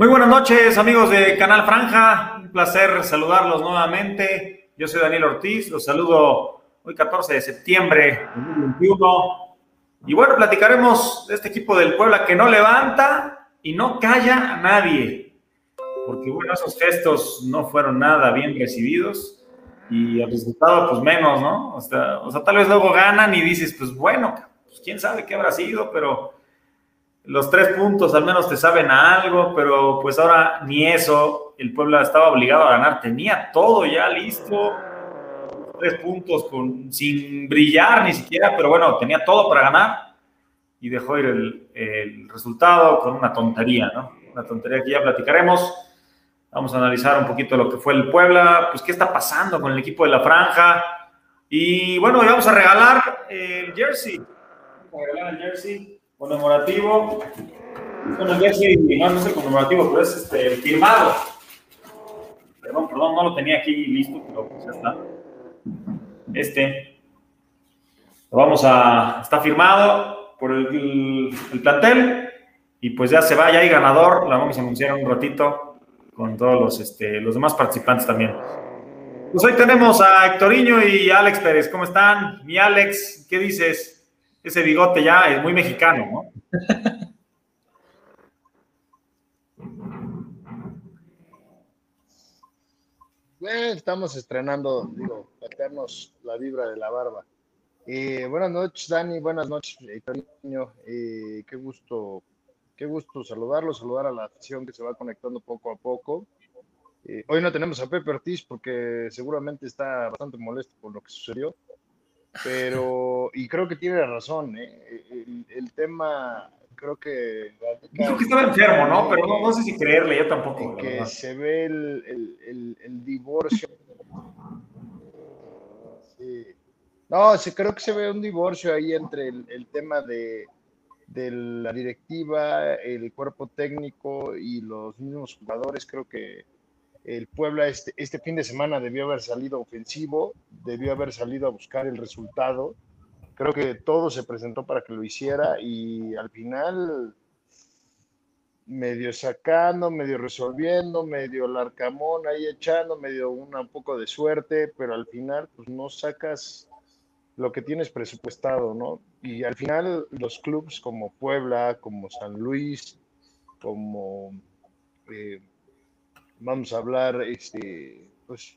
Muy buenas noches, amigos de Canal Franja. Un placer saludarlos nuevamente. Yo soy Daniel Ortiz. Los saludo hoy 14 de septiembre de 2021. Y bueno, platicaremos de este equipo del Puebla que no levanta y no calla a nadie. Porque bueno, esos gestos no fueron nada bien recibidos y el resultado pues menos, ¿no? O sea, o sea tal vez luego ganan y dices, pues bueno, pues quién sabe qué habrá sido, pero los tres puntos al menos te saben a algo, pero pues ahora ni eso, el Puebla estaba obligado a ganar, tenía todo ya listo, tres puntos sin brillar ni siquiera, pero bueno, tenía todo para ganar y dejó ir el, el resultado con una tontería, ¿no? Una tontería que ya platicaremos. Vamos a analizar un poquito lo que fue el Puebla, pues qué está pasando con el equipo de la franja. Y bueno, vamos a regalar el jersey. Vamos a regalar el jersey conmemorativo. Bueno, ya sí, no, no es el conmemorativo, pero es este, firmado. Perdón, perdón, no lo tenía aquí listo, pero pues ya está. Este. Lo vamos a. Está firmado por el, el, plantel. Y pues ya se va, ya hay ganador. La vamos a anunciar un ratito con todos los, este, los demás participantes también. Pues hoy tenemos a Hectoriño y Alex Pérez. ¿Cómo están? Mi Alex, ¿qué dices? Ese bigote ya es muy mexicano, ¿no? estamos estrenando, digo, meternos la vibra de la barba. Eh, buenas noches, Dani, buenas noches, Niño. Eh, qué gusto, qué gusto saludarlo, saludar a la afición que se va conectando poco a poco. Eh, hoy no tenemos a Pepe Ortiz porque seguramente está bastante molesto por lo que sucedió pero, y creo que tiene razón, ¿eh? el, tema, creo que... Dijo que estaba enfermo, ¿no? Pero no, sé si creerle, yo tampoco. Que se ve el, el divorcio. Sí. No, sí, creo que se ve un divorcio ahí entre el, tema de, de la directiva, el cuerpo técnico y los mismos jugadores. Creo que el Puebla este, este fin de semana debió haber salido ofensivo, debió haber salido a buscar el resultado. Creo que todo se presentó para que lo hiciera y al final medio sacando, medio resolviendo, medio el arcamón ahí echando, medio una, un poco de suerte, pero al final pues no sacas lo que tienes presupuestado, ¿no? Y al final los clubes como Puebla, como San Luis, como eh, vamos a hablar, este, pues,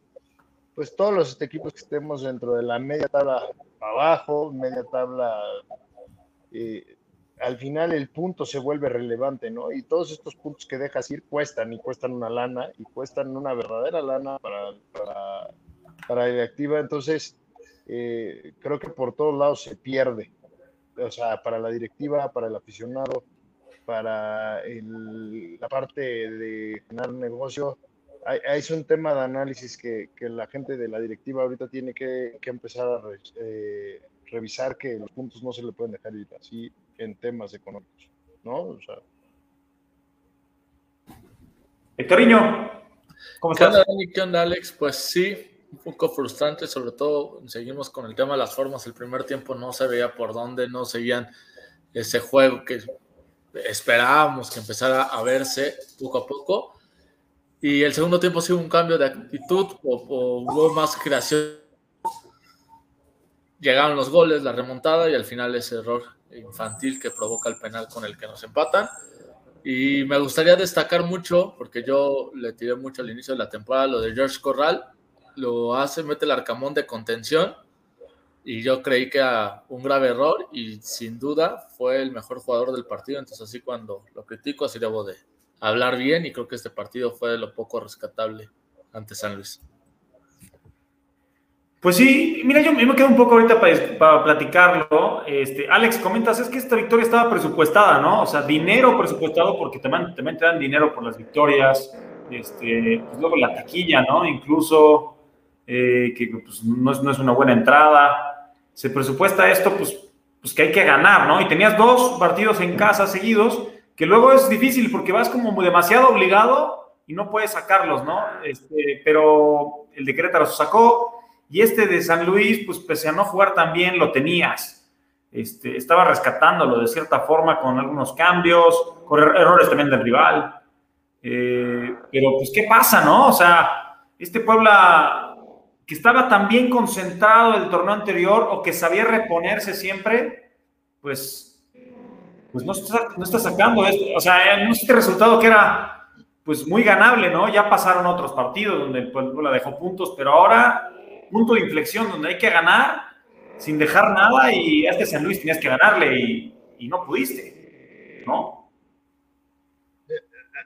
pues todos los equipos que estemos dentro de la media tabla abajo, media tabla, eh, al final el punto se vuelve relevante, ¿no? Y todos estos puntos que dejas ir cuestan y cuestan una lana y cuestan una verdadera lana para, para, para la directiva. Entonces, eh, creo que por todos lados se pierde. O sea, para la directiva, para el aficionado, para la parte de ganar negocio. es un tema de análisis que, la gente de la directiva ahorita tiene que, empezar a eh, revisar que los puntos no se le pueden dejar ir así en temas económicos, ¿no? O sea. ¿cómo estás? ¿Qué onda, Dani? ¿Qué onda, Alex? Pues sí, un poco frustrante, sobre todo seguimos con el tema de las formas. El primer tiempo no se veía por dónde, no seguían ese juego que esperábamos que empezara a verse poco a poco. Y el segundo tiempo ha sido un cambio de actitud o, hubo más creación. Llegaron los goles, la remontada y al final ese error infantil que provoca el penal con el que nos empatan. Y me gustaría destacar mucho, porque yo le tiré mucho al inicio de la temporada, lo de George Corral. Lo hace, mete el arcamón de contención y yo creí que era un grave error y sin duda fue el mejor jugador del partido, entonces así cuando lo critico así debo de hablar bien y creo que este partido fue de lo poco rescatable ante San Luis. Pues sí, mira, yo me quedo un poco ahorita para, platicarlo. Este, Alex, comentas, es que esta victoria estaba presupuestada, ¿no? O sea, dinero presupuestado porque también, también te dan dinero por las victorias, este, pues luego la taquilla, ¿no? Incluso, eh, que pues, no, es, no es una buena entrada se presupuesta esto, pues, pues que hay que ganar, ¿no? Y tenías dos partidos en casa seguidos que luego es difícil porque vas como demasiado obligado y no puedes sacarlos, ¿no? Este, pero el de Querétaro se sacó y este de San Luis, pues pese a no jugar tan bien, lo tenías. Este, estaba rescatándolo de cierta forma con algunos cambios, con er-, errores también del rival. Eh, pero pues, ¿qué pasa, no? O sea, este Puebla que estaba tan bien concentrado el torneo anterior o que sabía reponerse siempre, pues, pues no, está, no está sacando esto. O sea, este resultado que era pues muy ganable, ¿no? Ya pasaron otros partidos donde el Puebla dejó puntos, pero ahora punto de inflexión donde hay que ganar sin dejar nada y este San Luis tenías que ganarle y, y no pudiste, ¿no?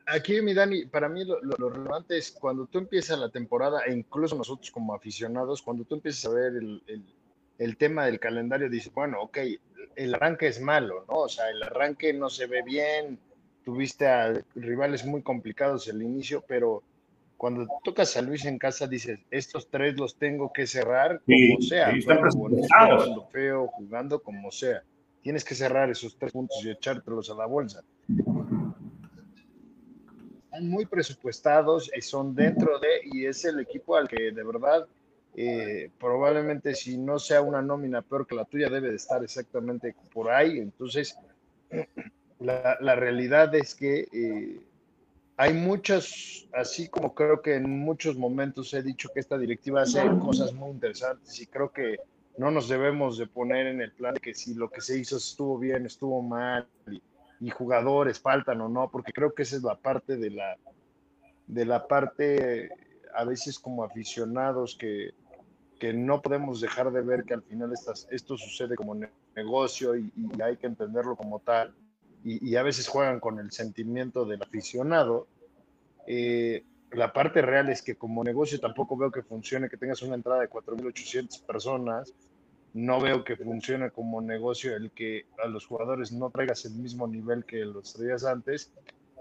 Aquí, mi Dani, para mí lo, relevante es cuando tú empiezas la temporada, e incluso nosotros como aficionados, cuando tú empiezas a ver el, tema del calendario, dices, bueno, ok, el arranque es malo, ¿no? O sea, el arranque no se ve bien, tuviste a rivales muy complicados el inicio, pero cuando tocas a Luis en casa, dices, estos tres los tengo que cerrar como sea, jugando feo, jugando como sea. Tienes que cerrar esos tres puntos y echártelos a la bolsa muy presupuestados, y son dentro de, y es el equipo al que de verdad, eh, probablemente si no sea una nómina peor que la tuya, debe de estar exactamente por ahí. Entonces, la, la realidad es que eh, hay muchas, así como creo que en muchos momentos he dicho que esta directiva hace cosas muy interesantes y creo que no nos debemos de poner en el plan de que si lo que se hizo estuvo bien, estuvo mal. Y, y jugadores faltan o no, porque creo que esa es la parte de la, de la parte, a veces como aficionados, que, que no podemos dejar de ver que al final estas, esto sucede como negocio y, hay que entenderlo como tal, y, a veces juegan con el sentimiento del aficionado. Eh, la parte real es que como negocio tampoco veo que funcione, que tengas una entrada de 4.800 personas no veo que funcione como negocio el que a los jugadores no traigas el mismo nivel que los traías antes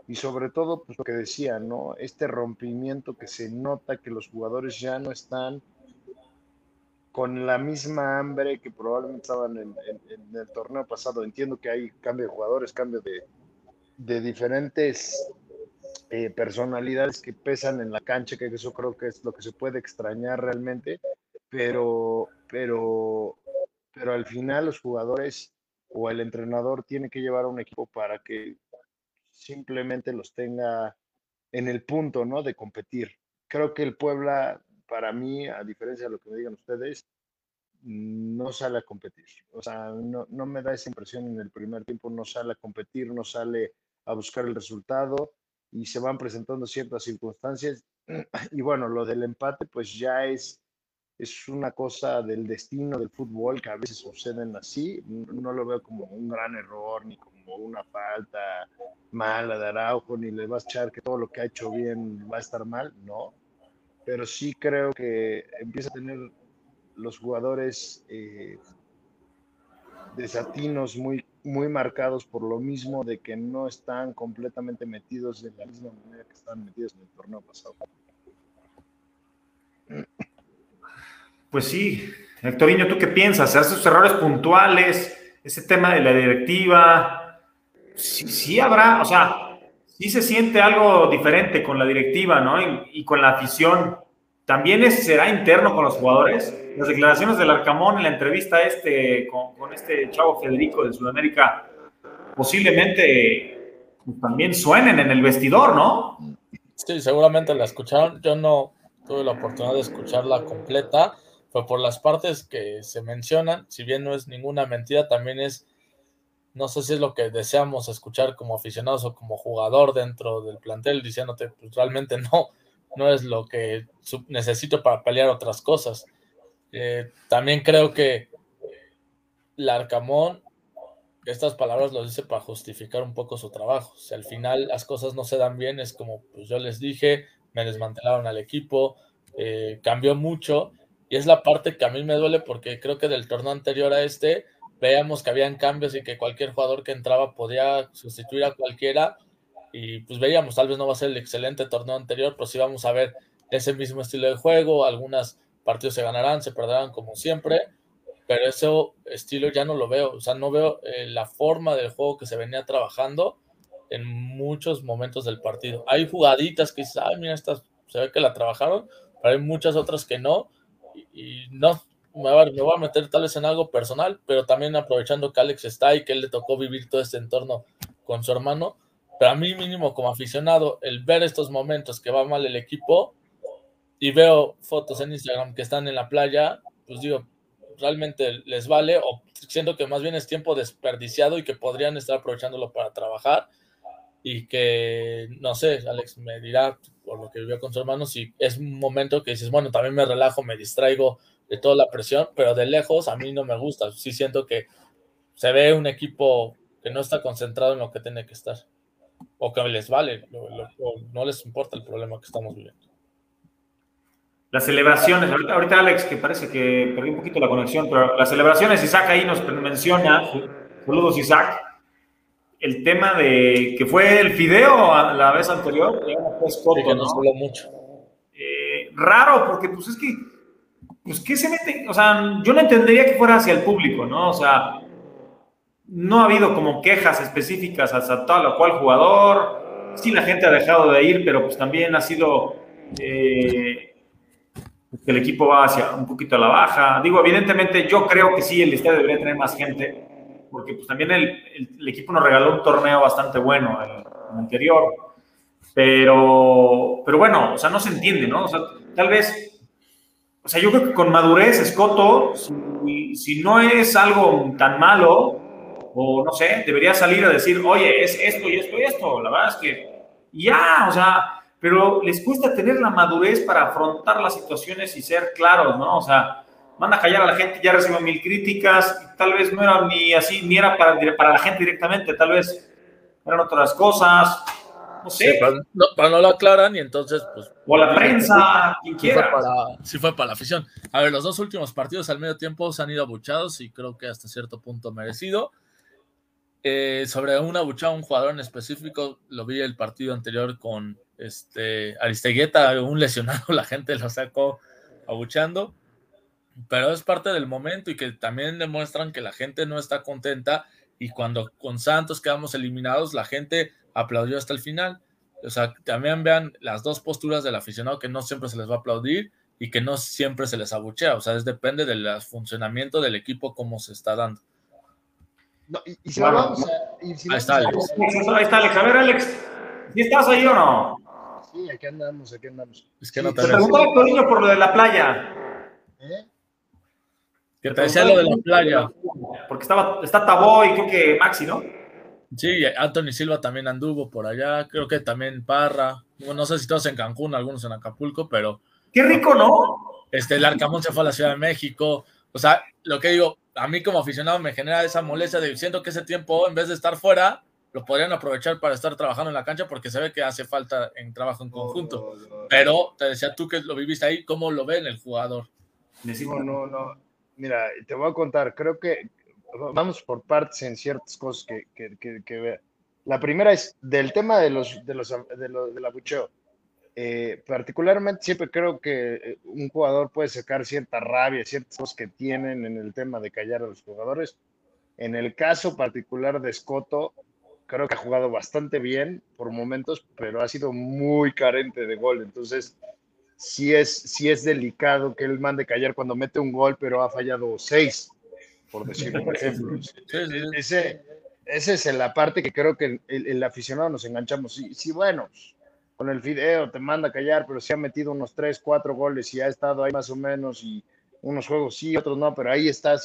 y sobre todo pues lo que decía, ¿no? Este rompimiento que se nota que los jugadores ya no están con la misma hambre que probablemente estaban en, el torneo pasado. Entiendo que hay cambio de jugadores, cambio de, diferentes eh, personalidades que pesan en la cancha, que eso creo que es lo que se puede extrañar realmente, pero, pero pero al final los jugadores o el entrenador tiene que llevar a un equipo para que simplemente los tenga en el punto, ¿no? De competir. Creo que el Puebla, para mí, a diferencia de lo que me digan ustedes, no sale a competir. O sea, no, no me da esa impresión en el primer tiempo, no sale a competir, no sale a buscar el resultado y se van presentando ciertas circunstancias. Y bueno, lo del empate, pues ya es es una cosa del destino del fútbol que a veces suceden así. No lo veo como un gran error ni como una falta mala de Araujo, ni le vas a echar que todo lo que ha hecho bien va a estar mal, no. Pero sí creo que empieza a tener los jugadores eh, desatinos muy, muy marcados por lo mismo de que no están completamente metidos de la misma manera que están metidos en el torneo pasado. Pues sí, Hectorinho, ¿tú qué piensas? ¿Esos errores puntuales, ese tema de la directiva? Sí, habrá, o sea, sí se siente algo diferente con la directiva, ¿no? Y, con la afición. ¿También será interno con los jugadores? Las declaraciones del Arcamón en la entrevista este, con, este chavo Federico de Sudamérica posiblemente pues, también suenen en el vestidor, ¿no? Sí, seguramente la escucharon. Yo no tuve la oportunidad de escucharla completa pero por las partes que se mencionan, si bien no es ninguna mentira, también es, no sé si es lo que deseamos escuchar como aficionados o como jugador dentro del plantel, diciéndote, pues realmente no, no es lo que necesito para pelear otras cosas. Eh, también creo que Larcamón, estas palabras lo dice para justificar un poco su trabajo. Si al final las cosas no se dan bien, es como, pues yo les dije, me desmantelaron al equipo, eh, cambió mucho y es la parte que a mí me duele porque creo que del torneo anterior a este veíamos que habían cambios y que cualquier jugador que entraba podía sustituir a cualquiera. Y pues veíamos, tal vez no va a ser el excelente torneo anterior, pero sí vamos a ver ese mismo estilo de juego. Algunos partidos se ganarán, se perderán como siempre, pero ese estilo ya no lo veo. O sea, no veo eh, la forma del juego que se venía trabajando. en muchos momentos del partido. Hay jugaditas que dices, mira, estas se ve que la trabajaron, pero hay muchas otras que no. Y, no, me voy, a, meter tal vez en algo personal, pero también aprovechando que Alex está y que él le tocó vivir todo este entorno con su hermano. Pero a mí mínimo como aficionado, el ver estos momentos que va mal el equipo y veo fotos en Instagram que están en la playa, pues digo, realmente les vale o siento que más bien es tiempo desperdiciado y que podrían estar aprovechándolo para trabajar y que, no sé, Alex me dirá por lo que vivió con su hermano, si es un momento que dices, bueno, también me relajo, me distraigo de toda la presión, pero de lejos a mí no me gusta, sí siento que se ve un equipo que no está concentrado en lo que tiene que estar, o que les vale, o no les importa el problema que estamos viviendo. Las celebraciones, ahorita, Alex, que parece que perdí un poquito la conexión, pero las celebraciones, Isaac ahí nos menciona, saludos Isaac, el tema de que fue el fideo a la vez anterior, que nos ¿no? mucho. Eh, raro, porque pues es que, pues ¿qué se mete? O sea, yo no entendería que fuera hacia el público, ¿no? O sea, no ha habido como quejas específicas hacia tal o cual jugador. Sí, la gente ha dejado de ir, pero pues también ha sido eh, que el equipo va hacia un poquito a la baja. Digo, evidentemente yo creo que sí, el estadio debería tener más gente porque pues también el, el, equipo nos regaló un torneo bastante bueno el, anterior. Pero, pero bueno, o sea, no se entiende, ¿no? O sea, tal vez, o sea, yo creo que con madurez, Escoto, si, si no es algo tan malo, o no sé, debería salir a decir, oye, es esto y esto y esto. La verdad es que ya, o sea, pero les cuesta tener la madurez para afrontar las situaciones y ser claros, ¿no? O sea, manda a callar a la gente, ya recibo mil críticas, tal vez no era ni así, ni era para, para la gente directamente, tal vez eran otras cosas, no sé. para, no, lo aclaran y entonces, pues... O la prensa, quien quiera. Sí fue, para, la afición. A ver, los dos últimos partidos al medio tiempo se han ido abuchados y creo que hasta cierto punto merecido. Eh, sobre un abuchado, un jugador en específico, lo vi el partido anterior con este Aristegueta, un lesionado, la gente lo sacó abuchando pero es parte del momento y que también demuestran que la gente no está contenta y cuando con Santos quedamos eliminados, la gente aplaudió hasta el final. O sea, también vean las dos posturas del aficionado que no siempre se les va a aplaudir y que no siempre se les abuchea. O sea, es depende del funcionamiento del equipo, cómo se está dando. y, si vamos ahí está Alex. Ahí está Alex. A ver, Alex, ¿y estás ahí o no? Sí, aquí andamos, aquí andamos. Es que no te preguntaba por lo de la playa. Que te decía lo de la playa. Porque estaba, está Tabó y creo que Maxi, ¿no? Sí, Anthony Silva también anduvo por allá, creo que también Parra. no sé si todos en Cancún, algunos en Acapulco, pero. Qué rico, ¿no? Este, el Arcamón se fue a la Ciudad de México. O sea, lo que digo, a mí como aficionado me genera esa molestia de siento que ese tiempo, en vez de estar fuera, lo podrían aprovechar para estar trabajando en la cancha porque se ve que hace falta en trabajo en conjunto. Pero te decía tú que lo viviste ahí, ¿cómo lo ven el jugador? No, no, no. Mira, te voy a contar, creo que vamos por partes en ciertas cosas que, que, que, La primera es del tema de los de los de del abucheo. Eh, particularmente siempre creo que eh, un jugador puede sacar cierta rabia, ciertas cosas que tienen en el tema de callar a los jugadores. En el caso particular de Scotto, creo que ha jugado bastante bien por momentos, pero ha sido muy carente de gol. Entonces, sí es, es delicado que él mande callar cuando mete un gol, pero ha fallado seis, por decirlo, por ejemplo. Ese, esa es la parte que creo que el, aficionado nos enganchamos. Sí, sí, bueno, con el video te manda callar, pero si ha metido unos tres, cuatro goles y ha estado ahí más o menos y unos juegos sí, otros no, pero ahí está,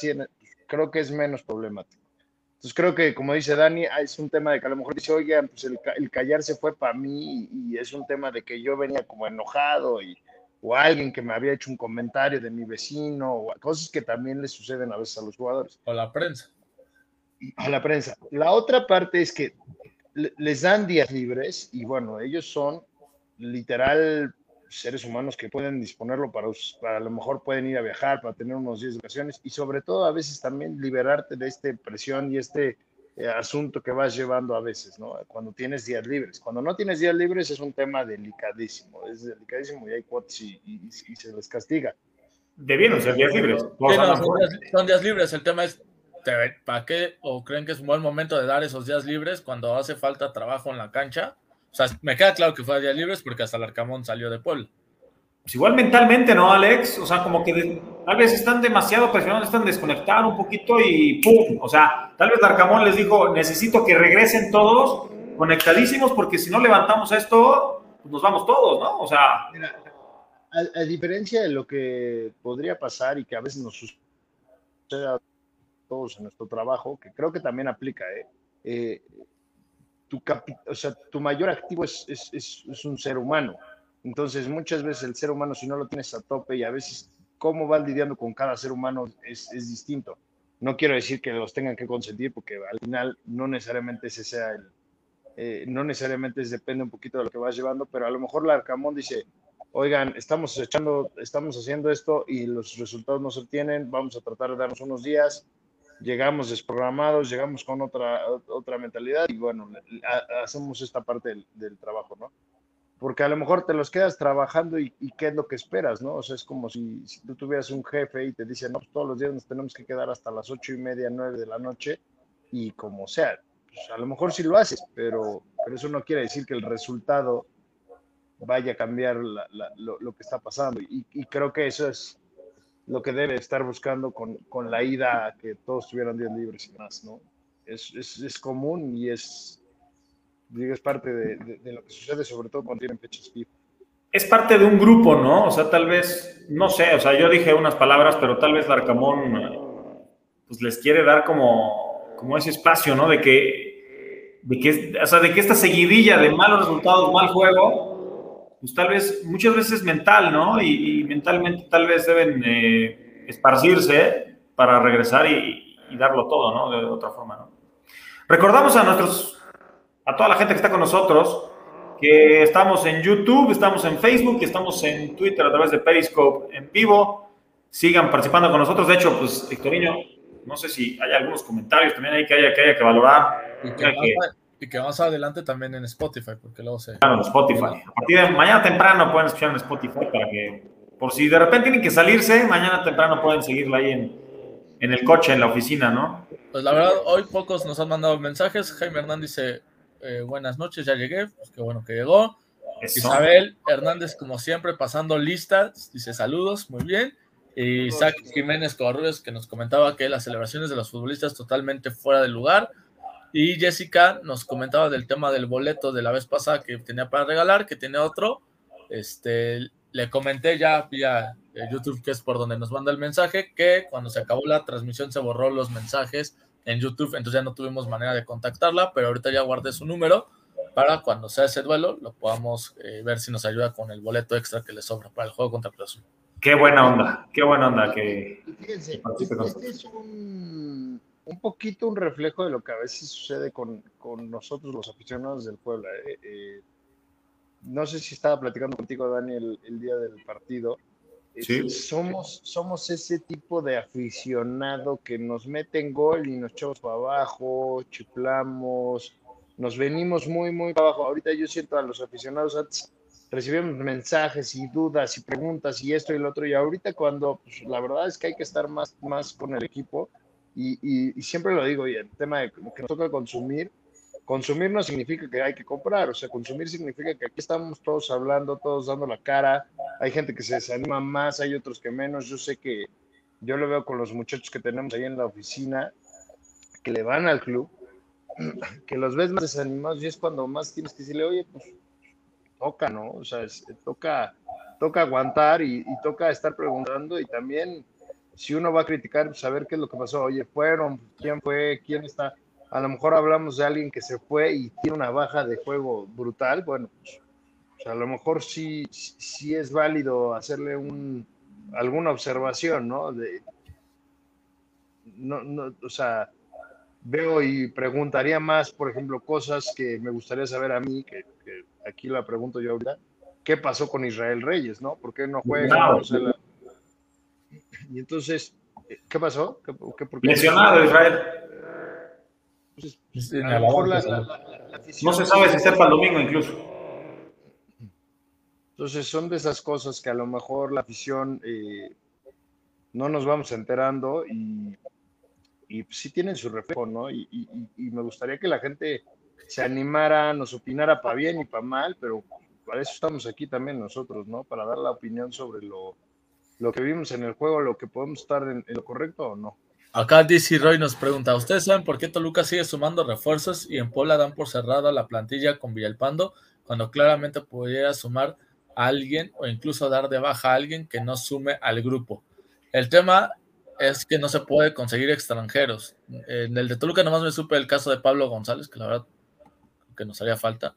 creo que es menos problemático. Entonces creo que, como dice Dani, es un tema de que a lo mejor dice, oigan, pues el, el callarse fue para mí y es un tema de que yo venía como enojado y, o alguien que me había hecho un comentario de mi vecino, o cosas que también le suceden a veces a los jugadores. O a la prensa. A la prensa. La otra parte es que les dan días libres y bueno, ellos son literal seres humanos que pueden disponerlo para, para a lo mejor pueden ir a viajar, para tener unos días de vacaciones y sobre todo a veces también liberarte de esta presión y este asunto que vas llevando a veces, ¿no? Cuando tienes días libres. Cuando no tienes días libres es un tema delicadísimo, es delicadísimo y hay cuotas y, se les castiga. Debieron ser días libres. son, días, libres, el tema es ¿para qué? ¿O creen que es un buen momento de dar esos días libres cuando hace falta trabajo en la cancha? O sea, me queda claro que fue días libres porque hasta el Arcamón salió de Puebla. Pues igual mentalmente, ¿no, Alex? O sea, como que tal vez están demasiado presionados, están desconectados un poquito y ¡pum! O sea, tal vez Arcamón les dijo, necesito que regresen todos conectadísimos porque si no levantamos esto, pues nos vamos todos, ¿no? O sea... a, diferencia de lo que podría pasar y que a veces nos sucede a todos en nuestro trabajo, que creo que también aplica, ¿eh? eh tu, o sea, tu mayor activo es, es, es un ser humano entonces, muchas veces el ser humano, si no lo tienes a tope y a veces cómo vas lidiando con cada ser humano es, es distinto. No quiero decir que los tengan que consentir porque al final no necesariamente ese sea el, eh, no necesariamente depende un poquito de lo que vas llevando, pero a lo mejor la Arcamón dice, oigan, estamos echando, estamos haciendo esto y los resultados no se obtienen, vamos a tratar de darnos unos días, llegamos desprogramados, llegamos con otra, otra mentalidad y bueno, hacemos esta parte del, del trabajo, ¿no? Porque a lo mejor te los quedas trabajando y, qué es lo que esperas, ¿no? O sea, es como si, tú tuvieras un jefe y te dice, no, pues todos los días nos tenemos que quedar hasta las ocho y media, nueve de la noche, y como sea, pues a lo mejor sí lo haces, pero, pero eso no quiere decir que el resultado vaya a cambiar lo, que está pasando. Y, creo que eso es lo que debe estar buscando con, con la ida que todos tuvieran días libres y más, ¿no? Es, es, es común y es, es parte de, lo que sucede, sobre todo cuando tienen fechas FIFA. Es parte de un grupo, ¿no? O sea, tal vez, no sé, o sea, yo dije unas palabras, pero tal vez Larcamón pues les quiere dar como, como ese espacio, ¿no? De que, de que, o sea, de que esta seguidilla de malos resultados, mal juego, pues tal vez, muchas veces mental, ¿no? Y, mentalmente tal vez deben eh, esparcirse para regresar y, y darlo todo, ¿no? De otra forma, ¿no? Recordamos a nuestros a toda la gente que está con nosotros, que estamos en YouTube, estamos en Facebook, estamos en Twitter a través de Periscope en vivo. Sigan participando con nosotros. De hecho, pues, Victorino, no sé si hay algunos comentarios también ahí que haya que, haya que valorar. Y que, más, adelante también en Spotify, porque luego se... Claro, en Spotify. A partir de mañana temprano pueden escuchar en Spotify para que, por si de repente tienen que salirse, mañana temprano pueden seguirla ahí en, en el coche, en la oficina, ¿no? Pues la verdad, hoy pocos nos han mandado mensajes. Jaime Hernández dice, eh, buenas noches, ya llegué, pues qué bueno que llegó. Isabel Hernández, como siempre, pasando listas, dice saludos, muy bien. Y Isaac Jiménez Corrales, que nos comentaba que las celebraciones de los futbolistas totalmente fuera de lugar. Y Jessica nos comentaba del tema del boleto de la vez pasada que tenía para regalar, que tiene otro. Este, le comenté ya vía eh, YouTube, que es por donde nos manda el mensaje, que cuando se acabó la transmisión se borró los mensajes en YouTube, entonces ya no tuvimos manera de contactarla, pero ahorita ya guardé su número para cuando sea ese duelo lo podamos eh, ver si nos ayuda con el boleto extra que le sobra para el juego contra Cruz Qué buena onda, qué buena onda que... Fíjense, este es un, un, poquito un reflejo de lo que a veces sucede con, con nosotros los aficionados del Puebla. Eh, eh, no sé si estaba platicando contigo, Daniel, el día del partido somos, somos ese tipo de aficionado que nos meten gol y nos echamos para abajo, chiflamos, nos venimos muy, muy para abajo. Ahorita yo siento a los aficionados antes recibimos mensajes y dudas y preguntas y esto y lo otro. Y ahorita cuando pues, la verdad es que hay que estar más, más con el equipo y, y, siempre lo digo, y el tema de que nos toca consumir, consumir no significa que hay que comprar, o sea, consumir significa que aquí estamos todos hablando, todos dando la cara, hay gente que se desanima más, hay otros que menos, yo sé que yo lo veo con los muchachos que tenemos ahí en la oficina, que le van al club, que los ves más desanimados y es cuando más tienes que decirle, oye, pues toca, ¿no? O sea, toca, toca aguantar y, y, toca estar preguntando y también si uno va a criticar, saber qué es lo que pasó, oye, fueron, quién fue, quién está a lo mejor hablamos de alguien que se fue y tiene una baja de juego brutal, bueno, pues, a lo mejor sí, sí es válido hacerle un, alguna observación, ¿no? De, no, no, o sea, veo y preguntaría más, por ejemplo, cosas que me gustaría saber a mí, que, aquí la pregunto yo ahorita, ¿qué pasó con Israel Reyes, no? ¿Por qué no juega? Y entonces, ¿qué pasó? ¿Qué, qué, Israel no se sabe si sepa el domingo incluso. Entonces son de esas cosas que a lo mejor la afición eh, no nos vamos enterando y, y sí tienen su reflejo, ¿no? Y, y, me gustaría que la gente se animara, nos opinara para bien y para mal, pero para eso estamos aquí también nosotros, ¿no? Para dar la opinión sobre lo, lo que vimos en el juego, lo que podemos estar en, lo correcto o no. Acá DC Roy nos pregunta, ¿ustedes saben por qué Toluca sigue sumando refuerzos y en Puebla dan por cerrada la plantilla con Villalpando cuando claramente pudiera sumar a alguien o incluso dar de baja a alguien que no sume al grupo? El tema es que no se puede conseguir extranjeros. En el de Toluca nomás me supe el caso de Pablo González, que la verdad que nos haría falta,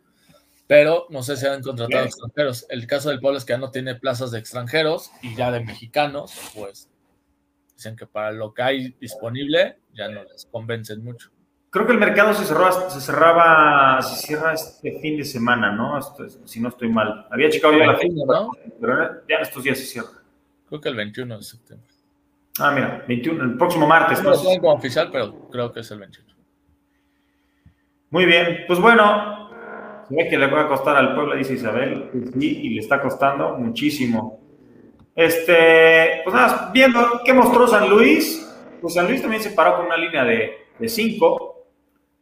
pero no sé si han contratado extranjeros. El caso del Puebla es que ya no tiene plazas de extranjeros y ya de mexicanos, pues dicen que para lo que hay disponible ya no les convencen mucho. Creo que el mercado se, cerró, se cerraba, se cierra este fin de semana, ¿no? si no estoy mal. Había checado ya la fin, ¿no? Pero ya estos días se cierra. Creo que el 21 de septiembre. Ah, mira, 21, el próximo martes. No tengo como oficial, pero creo que es el 21. Muy bien, pues bueno, se ve que le va a costar al pueblo, dice Isabel, sí, y le está costando muchísimo. Este, pues nada, viendo qué mostró San Luis, pues San Luis también se paró con una línea de, cinco,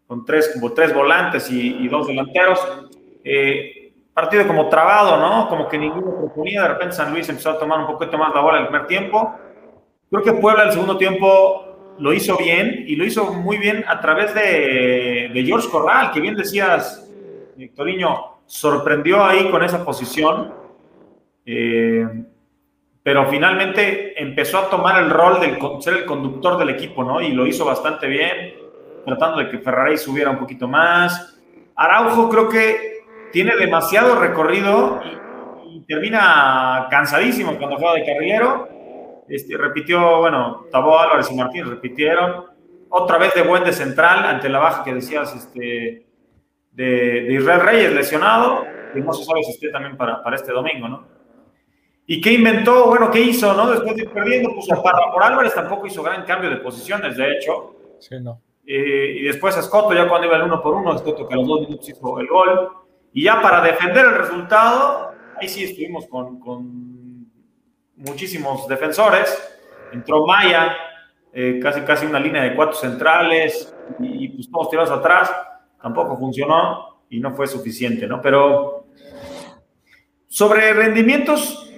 con tres, como tres volantes y, dos delanteros. Eh, partido como trabado, ¿no? Como que ninguno proponía, de repente San Luis empezó a tomar un poquito más la bola en el primer tiempo Creo que Puebla el segundo tiempo lo hizo bien y lo hizo muy bien a través de, George Corral, que bien decías, Victoriño, sorprendió ahí con esa posición, eh, pero finalmente empezó a tomar el rol de ser el conductor del equipo, ¿no? Y lo hizo bastante bien, tratando de que Ferrari subiera un poquito más. Araujo creo que tiene demasiado recorrido y, termina cansadísimo cuando juega de carrilero este, repitió, bueno, Tabo Álvarez y Martín repitieron. Otra vez de buen de central ante la baja que decías este, de, Israel Reyes lesionado. Y no se sabe si esté también para, para este domingo, ¿no? ¿Y qué inventó? Bueno, ¿qué hizo, no? Después de ir perdiendo, puso para por Álvarez, tampoco hizo gran cambio de posiciones, de hecho. Sí, no. Eh, y después Escoto, ya cuando iba el uno por uno, Escoto que a los dos minutos hizo el gol. Y ya para defender el resultado, ahí sí estuvimos con, con muchísimos defensores. Entró Maya, eh, casi casi una línea de cuatro centrales y, pues todos tirados atrás. Tampoco funcionó y no fue suficiente, ¿no? Pero sobre rendimientos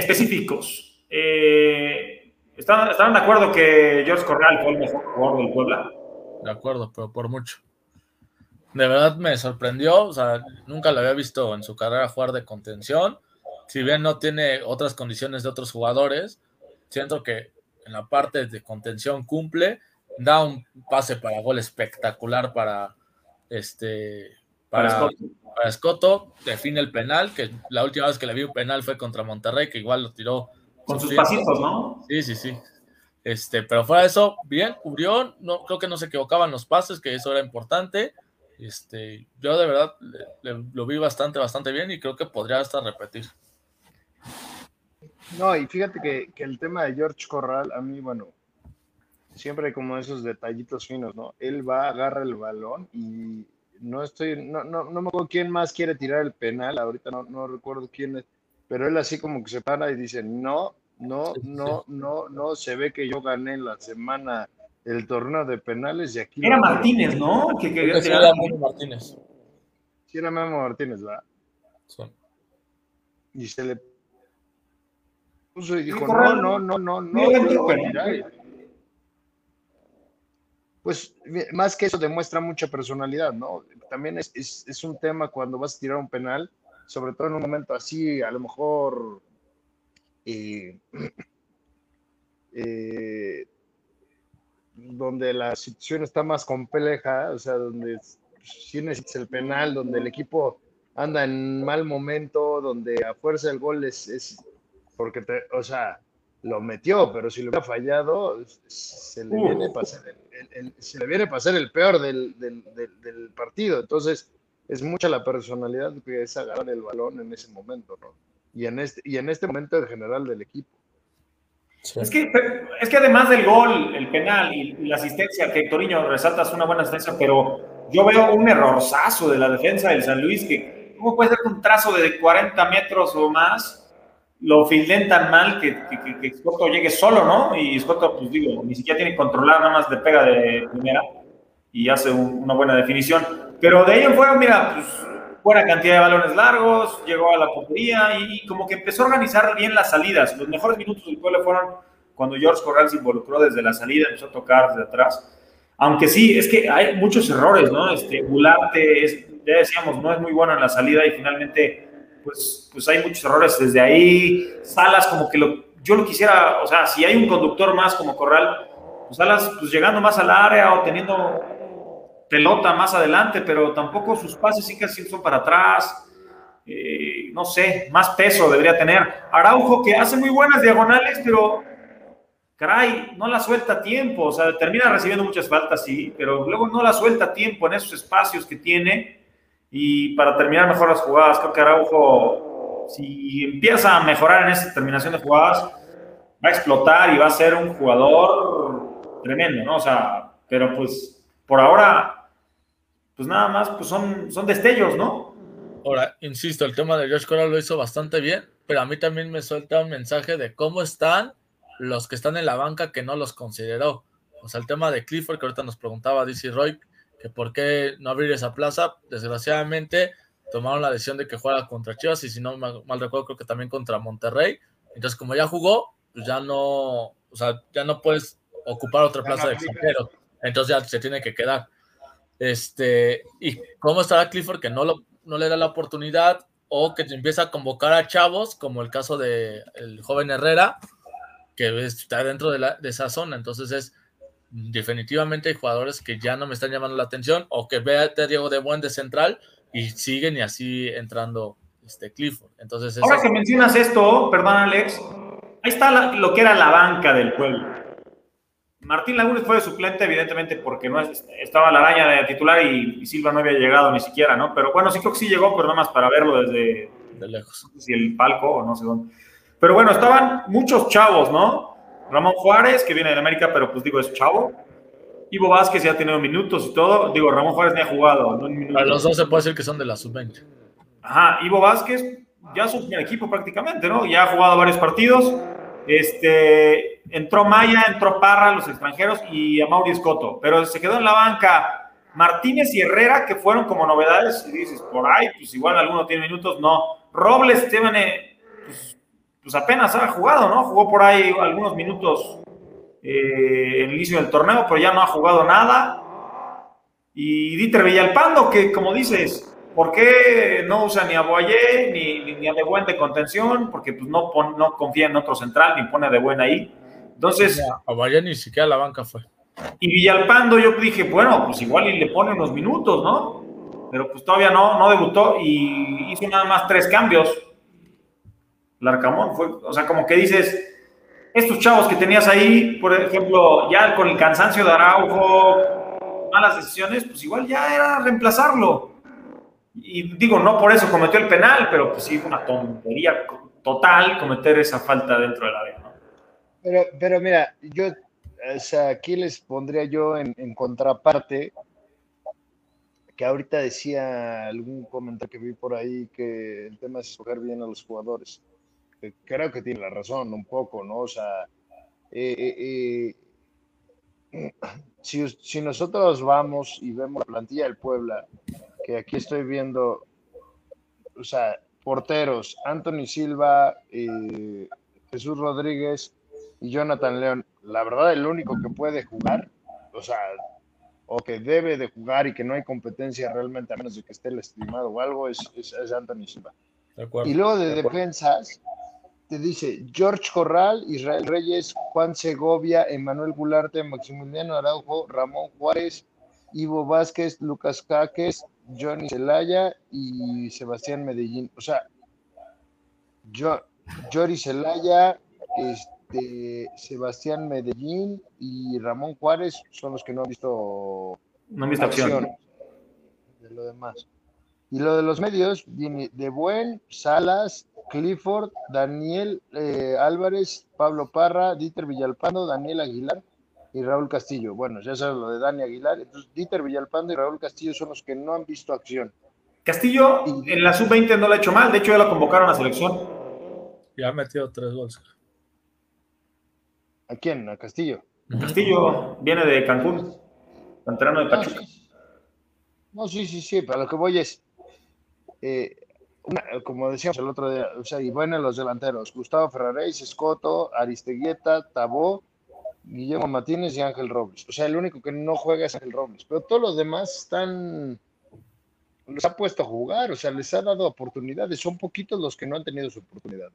específicos, eh, ¿están, de acuerdo que George Corral fue el mejor jugador del Puebla? De acuerdo, pero por mucho. De verdad me sorprendió, o sea, nunca lo había visto en su carrera jugar de contención si bien no tiene otras condiciones de otros jugadores, siento que en la parte de contención cumple, da un pase para gol espectacular para este para, Escoto, define el penal, que la última vez que le vi un penal fue contra Monterrey, que igual lo tiró con sus pasitos, ¿no? Sí, sí, sí. Este, pero fuera de eso, bien, cubrió, no, creo que no se equivocaban los pases, que eso era importante. Este, yo de verdad lo vi bastante, bastante bien y creo que podría hasta repetir. No, y fíjate que, el tema de George Corral, a mí, bueno, siempre hay como esos detallitos finos, ¿no? Él va, agarra el balón y no estoy, no, no, no me acuerdo quién más quiere tirar el penal, ahorita no, no recuerdo quién es, pero él así como que se para y dice, no, no, no, no, no, se ve que yo gané la semana el torneo de penales y aquí... Era Martínez, ¿no? Que quería tirar. Era Memo Martínez. Sí, era Memo Martínez, ¿verdad? Y se le y dijo, no, no, no, no, no. Pues más que eso demuestra mucha personalidad, ¿no? También es, es, un tema cuando vas a tirar un penal, sobre todo en un momento así, a lo mejor eh, eh, donde la situación está más compleja, o sea, donde si necesitas el penal, donde el equipo anda en mal momento, donde a fuerza del gol es, es porque, te, o sea, lo metió, pero si lo hubiera fallado, se le, viene, a pasar el, se le viene a pasar el peor del, del, del, partido. Entonces, es mucha la personalidad que es agarrar el balón en ese momento, ¿no? Y en este, y en este momento en general del equipo. Es, que, es que además del gol, el penal y, la asistencia, que Toriño resaltas una buena asistencia, pero yo veo un errorzazo de la defensa del San Luis que, ¿cómo puede ser un trazo de 40 metros o más? Lo filden tan mal que, que, que, llegue solo, ¿no? Y Scotto, pues digo, ni siquiera tiene que controlar, nada más le pega de primera y hace una buena definición. Pero de ahí en fuera, mira, pues buena cantidad de balones largos, llegó a la portería y, como que empezó a organizar bien las salidas. Los mejores minutos del pueblo fueron cuando George Corral se involucró desde la salida, empezó a tocar desde atrás. Aunque sí, es que hay muchos errores, ¿no? Este, Gularte, es, ya decíamos, no es muy bueno en la salida y finalmente, pues, pues hay muchos errores desde ahí. Salas, como que lo, yo lo quisiera, o sea, si hay un conductor más como Corral, pues Salas, pues llegando más al área o teniendo pelota más adelante, pero tampoco sus pases sí que son para atrás. Eh, no sé, más peso debería tener. Araujo que hace muy buenas diagonales, pero caray, no la suelta a tiempo. O sea, termina recibiendo muchas faltas, sí, pero luego no la suelta a tiempo en esos espacios que tiene. Y para terminar mejor las jugadas, creo que Araujo, si empieza a mejorar en esa terminación de jugadas, va a explotar y va a ser un jugador tremendo, ¿no? O sea, pero pues por ahora pues nada más, pues son, son destellos, ¿no? Ahora, insisto, el tema de Josh Corral lo hizo bastante bien, pero a mí también me suelta un mensaje de cómo están los que están en la banca que no los consideró. O sea, el tema de Clifford, que ahorita nos preguntaba DC Roy, que por qué no abrir esa plaza. Desgraciadamente, tomaron la decisión de que juega contra Chivas y si no mal, recuerdo, creo que también contra Monterrey. Entonces, como ya jugó, pues ya no, o sea, ya no puedes ocupar otra plaza de extranjero. Entonces ya se tiene que quedar. Este, y cómo estará Clifford que no, lo, no le da la oportunidad o que empieza a convocar a chavos, como el caso del el joven Herrera, que está dentro de, la, de, esa zona. Entonces es definitivamente hay jugadores que ya no me están llamando la atención o que ve a Diego de Buen de central y siguen y así entrando este Clifford. Entonces Ahora que mencionas esto, perdón Alex, ahí está lo que era la banca del pueblo. Martín Lagunes fue de suplente, evidentemente, porque no estaba la araña de titular y, Silva no había llegado ni siquiera, ¿no? Pero bueno, sí creo que sí llegó, pero nada más para verlo desde de lejos. si el palco o no sé dónde. Pero bueno, estaban muchos chavos, ¿no? Ramón Juárez, que viene de América, pero pues digo, es chavo. Ivo Vázquez ya ha tenido minutos y todo. Digo, Ramón Juárez ni ha jugado. ¿no? A los dos se puede decir que son de la sub-20. Ajá, Ivo Vázquez ya es un equipo prácticamente, ¿no? Ya ha jugado varios partidos. Este, entró Maya, entró Parra, los extranjeros, y a Mauri Escoto, pero se quedó en la banca Martínez y Herrera, que fueron como novedades, y dices, por ahí, pues igual alguno tiene minutos, no. Robles, pues, pues, apenas ha jugado, ¿no? Jugó por ahí algunos minutos eh, en el inicio del torneo, pero ya no ha jugado nada. Y Dieter Villalpando, que como dices, ¿Por qué no usa ni a Boyer ni, ni, a De Buen de contención? Porque pues, no, no confía en otro central ni pone a De Buen ahí. Entonces. A Boyer ni siquiera la banca fue. Y Villalpando, yo dije, bueno, pues igual y le pone unos minutos, ¿no? Pero pues todavía no, no debutó y hizo nada más tres cambios. Larcamón fue, o sea, como que dices, estos chavos que tenías ahí, por ejemplo, ya con el cansancio de Araujo, malas decisiones, pues igual ya era reemplazarlo. Y digo, no por eso cometió el penal, pero pues sí fue una tontería total cometer esa falta dentro de la área, ¿no? Pero, pero mira, yo, o sea, aquí les pondría yo en, contraparte que ahorita decía algún comentario que vi por ahí que el tema es escoger bien a los jugadores. Creo que tiene la razón un poco, ¿no? O sea, eh, eh, eh, si, si, nosotros vamos y vemos la plantilla del Puebla que aquí estoy viendo, o sea, porteros, Anthony Silva, eh, Jesús Rodríguez y Jonathan León, la verdad el único que puede jugar, o sea, o que debe de jugar y que no hay competencia realmente a menos de que esté estimado o algo, es, es, Anthony Silva. y luego de, defensas, te dice George Corral, Israel Reyes, Juan Segovia, Emanuel Gularte, Maximiliano Araujo, Ramón Juárez, Ivo Vázquez, Lucas Caques, Johnny Celaya y Sebastián Medellín. O sea, yo, Jory Celaya, este, Sebastián Medellín y Ramón Juárez son los que no han visto, no han visto acción. De lo demás. Y lo de los medios viene de Buen, Salas, Clifford, Daniel eh, Álvarez, Pablo Parra, Dieter Villalpando, Daniel Aguilar, y Raúl Castillo. Bueno, ya sabes lo de Dani Aguilar. Entonces, Dieter Villalpando y Raúl Castillo son los que no han visto acción. Castillo en la sub-20 no lo ha hecho mal, de hecho ya lo convocaron a selección. Ya ha metido tres goles. ¿A quién? ¿A Castillo? Castillo viene de Cancún, canterano de Pachuca. No, sí, sí, sí, pero lo que voy es, eh, como decíamos el otro día, o sea, y bueno, los delanteros, Gustavo Ferraréis, Escoto, Aristeguieta, Tabó, Guillermo Martínez y Ángel Robles. O sea, el único que no juega es Ángel Robles, pero todos los demás están, los ha puesto a jugar, o sea, les ha dado oportunidades, son poquitos los que no han tenido su oportunidad.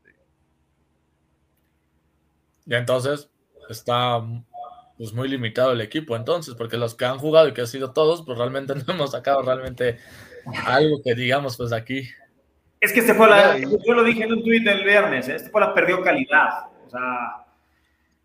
Y entonces está pues muy limitado el equipo entonces, porque los que han jugado y que han sido todos, pues realmente no hemos sacado realmente algo que digamos pues aquí. Es que este fue la, yo lo dije en un tuit del viernes, este fue la perdió calidad. O sea,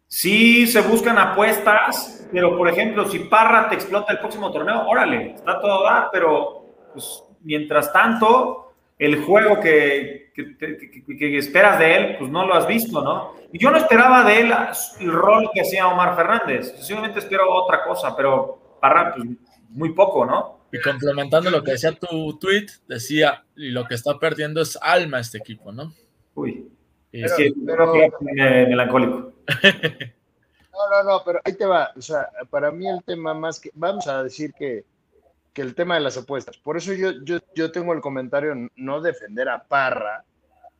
sí se buscan apuestas, pero por ejemplo, si Parra te explota el próximo torneo, órale, está todo a dar, pero pues, mientras tanto, el juego que, que- que- que- que esperas de él, pues no lo has visto, ¿no? Y yo no esperaba de él el rol que hacía Omar Fernández, simplemente espero otra cosa, pero Parra, pues muy poco, ¿no? Y complementando lo que decía tu tweet, decía, y lo que está perdiendo es alma este equipo, ¿no? Uy, Y es Pero- es melancólico. No, no, no, pero ahí te va. O sea, para mí el tema más que, vamos a decir que, que el tema de las apuestas. Por eso yo, yo, yo tengo el comentario no defender a Parra,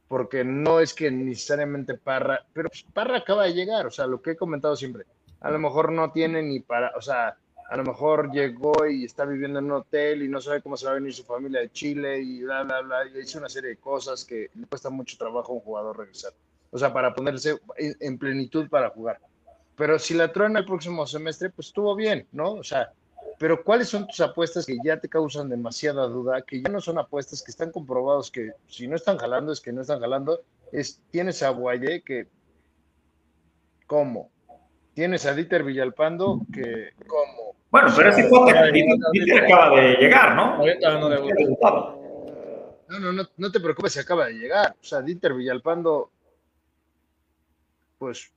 porque no es que necesariamente Parra, pero pues Parra acaba de llegar, o sea, lo que he comentado siempre. A lo mejor no tiene ni para, o sea, a lo mejor llegó y está viviendo en un hotel y no sabe cómo se va a venir su familia de Chile y bla, bla, bla, y hizo una serie de cosas que le cuesta mucho trabajo a un jugador regresar. O sea, para ponerse en, en plenitud para jugar pero si la truena el próximo semestre, pues estuvo bien, ¿no? O sea, pero ¿cuáles son tus apuestas que ya te causan demasiada duda, que ya no son apuestas, que están comprobados que si no están jalando es que no están jalando? Es, tienes a Guayé que, ¿cómo? Tienes a Dieter Villalpando que, ¿cómo? Bueno, pero ese cuate Dieter- acaba de llegar, ¿no? Ahorita no. No, no, no, no te preocupes, se acaba de llegar. O sea, Dieter Villalpando, pues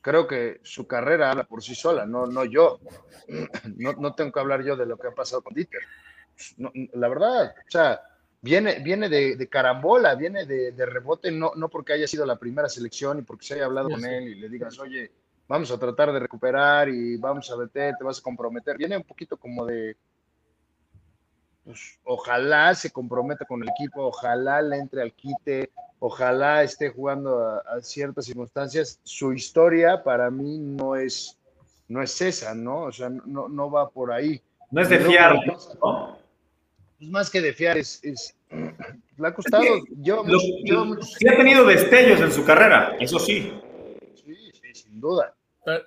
creo que su carrera habla por sí sola, no, no yo. No, no tengo que hablar yo de lo que ha pasado con Dieter. No, la verdad, o sea, viene, viene de, de carambola, viene de, de rebote, no, no porque haya sido la primera selección y porque se haya hablado Sí, con sí. él y le digas, oye, vamos a tratar de recuperar y vamos a meter, te vas a comprometer. Viene un poquito como de, pues, ojalá se comprometa con el equipo, ojalá le entre al quite, ojalá esté jugando a, a ciertas circunstancias. Su historia para mí no es, no es esa, ¿no? O sea, no, no va por ahí. No es de fiar, ¿no? Pues más que de fiar, es, es le ha costado. Mucho- sí ha tenido destellos en su carrera, eso sí. sí, sí, sin duda. Pero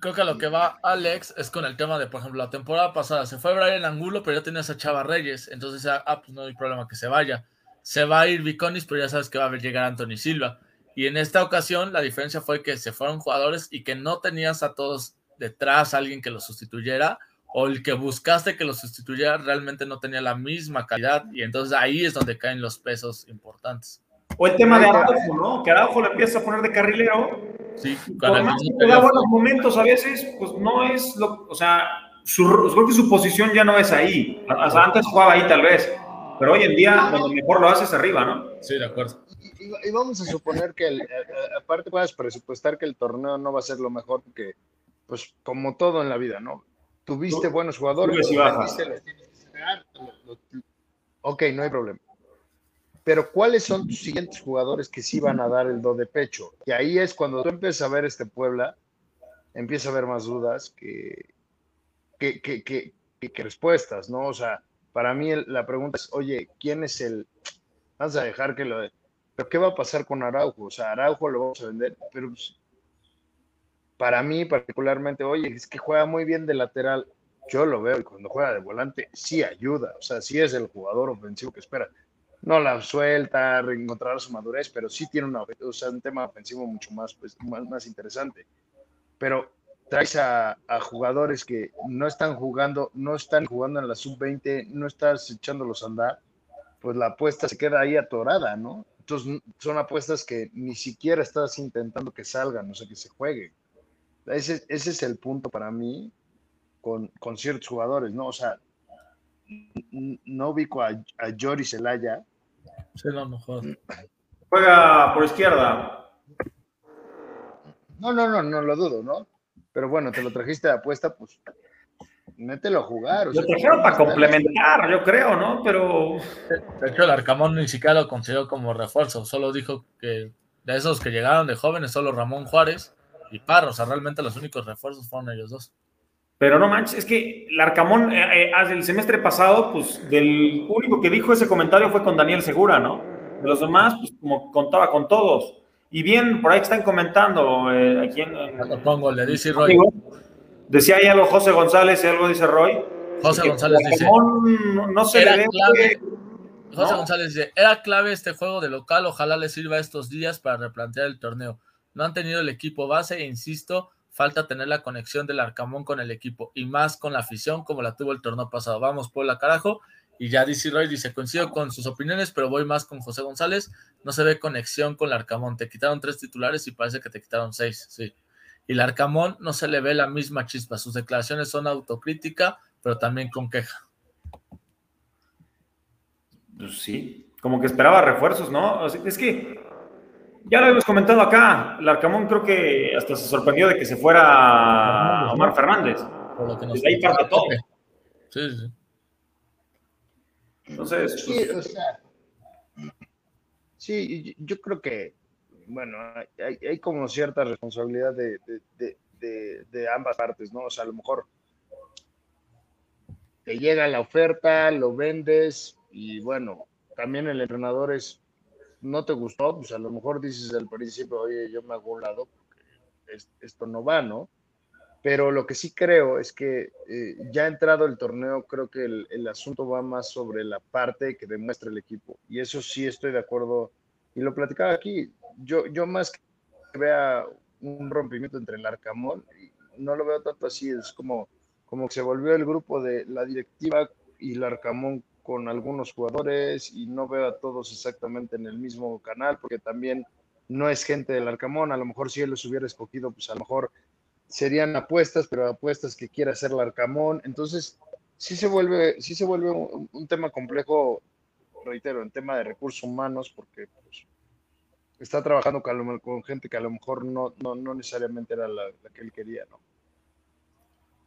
creo que a lo que va Alex es con el tema de, por ejemplo, la temporada pasada se fue Brian Angulo, pero ya tenías a Chava Reyes, entonces, ah, ah, pues no hay problema que se vaya. Se va a ir Viconis, pero ya sabes que va a llegar Anthony Silva. Y en esta ocasión la diferencia fue que se fueron jugadores y que no tenías a todos detrás alguien que los sustituyera, o el que buscaste que los sustituyera realmente no tenía la misma calidad, y entonces ahí es donde caen los pesos importantes. O el tema de Araujo, ¿no? Que Araujo le empieza a poner de carrilero. Sí, con Por el más que mismo te da buenos momentos a veces, pues no es lo. O sea, su, creo que su posición ya no es ahí. O sea, antes jugaba ahí tal vez. Pero hoy en día, donde mejor lo haces arriba, ¿no? Sí, de acuerdo. Y, y- y vamos a suponer que, el- a- a- aparte puedas presupuestar que el torneo no va a ser lo mejor, que, pues como todo en la vida, ¿no? Tuviste buenos jugadores, los lo- lo- ok, no hay problema. Pero ¿cuáles son tus siguientes jugadores que sí van a dar el do de pecho? Y ahí es cuando tú empiezas a ver este Puebla, empieza a haber más dudas que, que, que, que- respuestas, ¿no? O sea, para mí la pregunta es, oye, ¿quién es el... Vamos a dejar que lo... ¿Pero qué va a pasar con Araujo? O sea, Araujo lo vamos a vender, pero pues, para mí particularmente, oye, es que juega muy bien de lateral. Yo lo veo y cuando juega de volante sí ayuda, o sea, sí es el jugador ofensivo que espera. No la suelta, reencontrará su madurez, pero sí tiene una, o un tema ofensivo mucho más, pues, más, más interesante. Pero traes a, jugadores que no están jugando, no están jugando en la sub-20, no estás echándolos a andar, pues la apuesta se queda ahí atorada, ¿no? Entonces son apuestas que ni siquiera estás intentando que salgan, o sea, que se jueguen. Ese, ese es el punto para mí con, con ciertos jugadores, ¿no? O sea, no ubico a, a Jory Celaya, Sí, a lo mejor. Juega por izquierda. No, no, no, no lo dudo, ¿no? Pero bueno, te lo trajiste de apuesta, pues mételo a jugar. O lo trajeron para complementar, yo creo, ¿no? Pero. De hecho, el Arcamón ni siquiera lo consideró como refuerzo, solo dijo que de esos que llegaron de jóvenes, solo Ramón Juárez y Parro, o sea, realmente los únicos refuerzos fueron ellos dos. Pero no manches, es que el Arcamón, eh, eh, el semestre pasado, pues del único que dijo ese comentario fue con Daniel Segura, ¿no? De los demás, pues como contaba con todos. Y bien, por ahí están comentando, eh, aquí Lo pongo, le dice Roy. Decía ahí algo José González y algo dice Roy. José González dice. No, se le ve José González dice, era clave este juego de local, ojalá les sirva estos días para replantear el torneo. No han tenido el equipo base e insisto, falta tener la conexión del Arcamón con el equipo y más con la afición como la tuvo el torneo pasado. Vamos por la carajo. Y ya DC Roy dice, coincido con sus opiniones, pero voy más con José González. No se ve conexión con el Arcamón. Te quitaron tres titulares y parece que te quitaron seis, sí. Y el Arcamón no se le ve la misma chispa. Sus declaraciones son autocrítica, pero también con queja. Pues sí, como que esperaba refuerzos, ¿no? Es que ya lo hemos comentado acá, el Arcamón creo que hasta se sorprendió de que se fuera Omar Fernández. Por lo que nos ahí parte todo. Sí, sí. Entonces. Sí, pues o sea, sí, yo creo que, bueno, hay, hay como cierta responsabilidad de, de, de, de, ambas partes, ¿no? O sea, a lo mejor te llega la oferta, lo vendes, y bueno, también el entrenador es, no te gustó, pues a lo mejor dices al principio, oye, yo me hago un lado porque esto no va, ¿no? Pero lo que sí creo es que eh, ya entrado el torneo, creo que el, el, asunto va más sobre la parte que demuestra el equipo. Y eso sí estoy de acuerdo. Y lo platicaba aquí. Yo, yo más que vea un rompimiento entre el Arcamón, no lo veo tanto así. Es como, como que se volvió el grupo de la directiva y el Arcamón con algunos jugadores y no veo a todos exactamente en el mismo canal porque también no es gente del Arcamón, a lo mejor si él los hubiera escogido, pues a lo mejor serían apuestas, pero apuestas que quiera hacer el Arcamón, entonces sí se vuelve, sí se vuelve un, tema complejo, reitero, en tema de recursos humanos, porque pues, está trabajando con, gente que a lo mejor no, no, no necesariamente era la, la, que él quería, ¿no?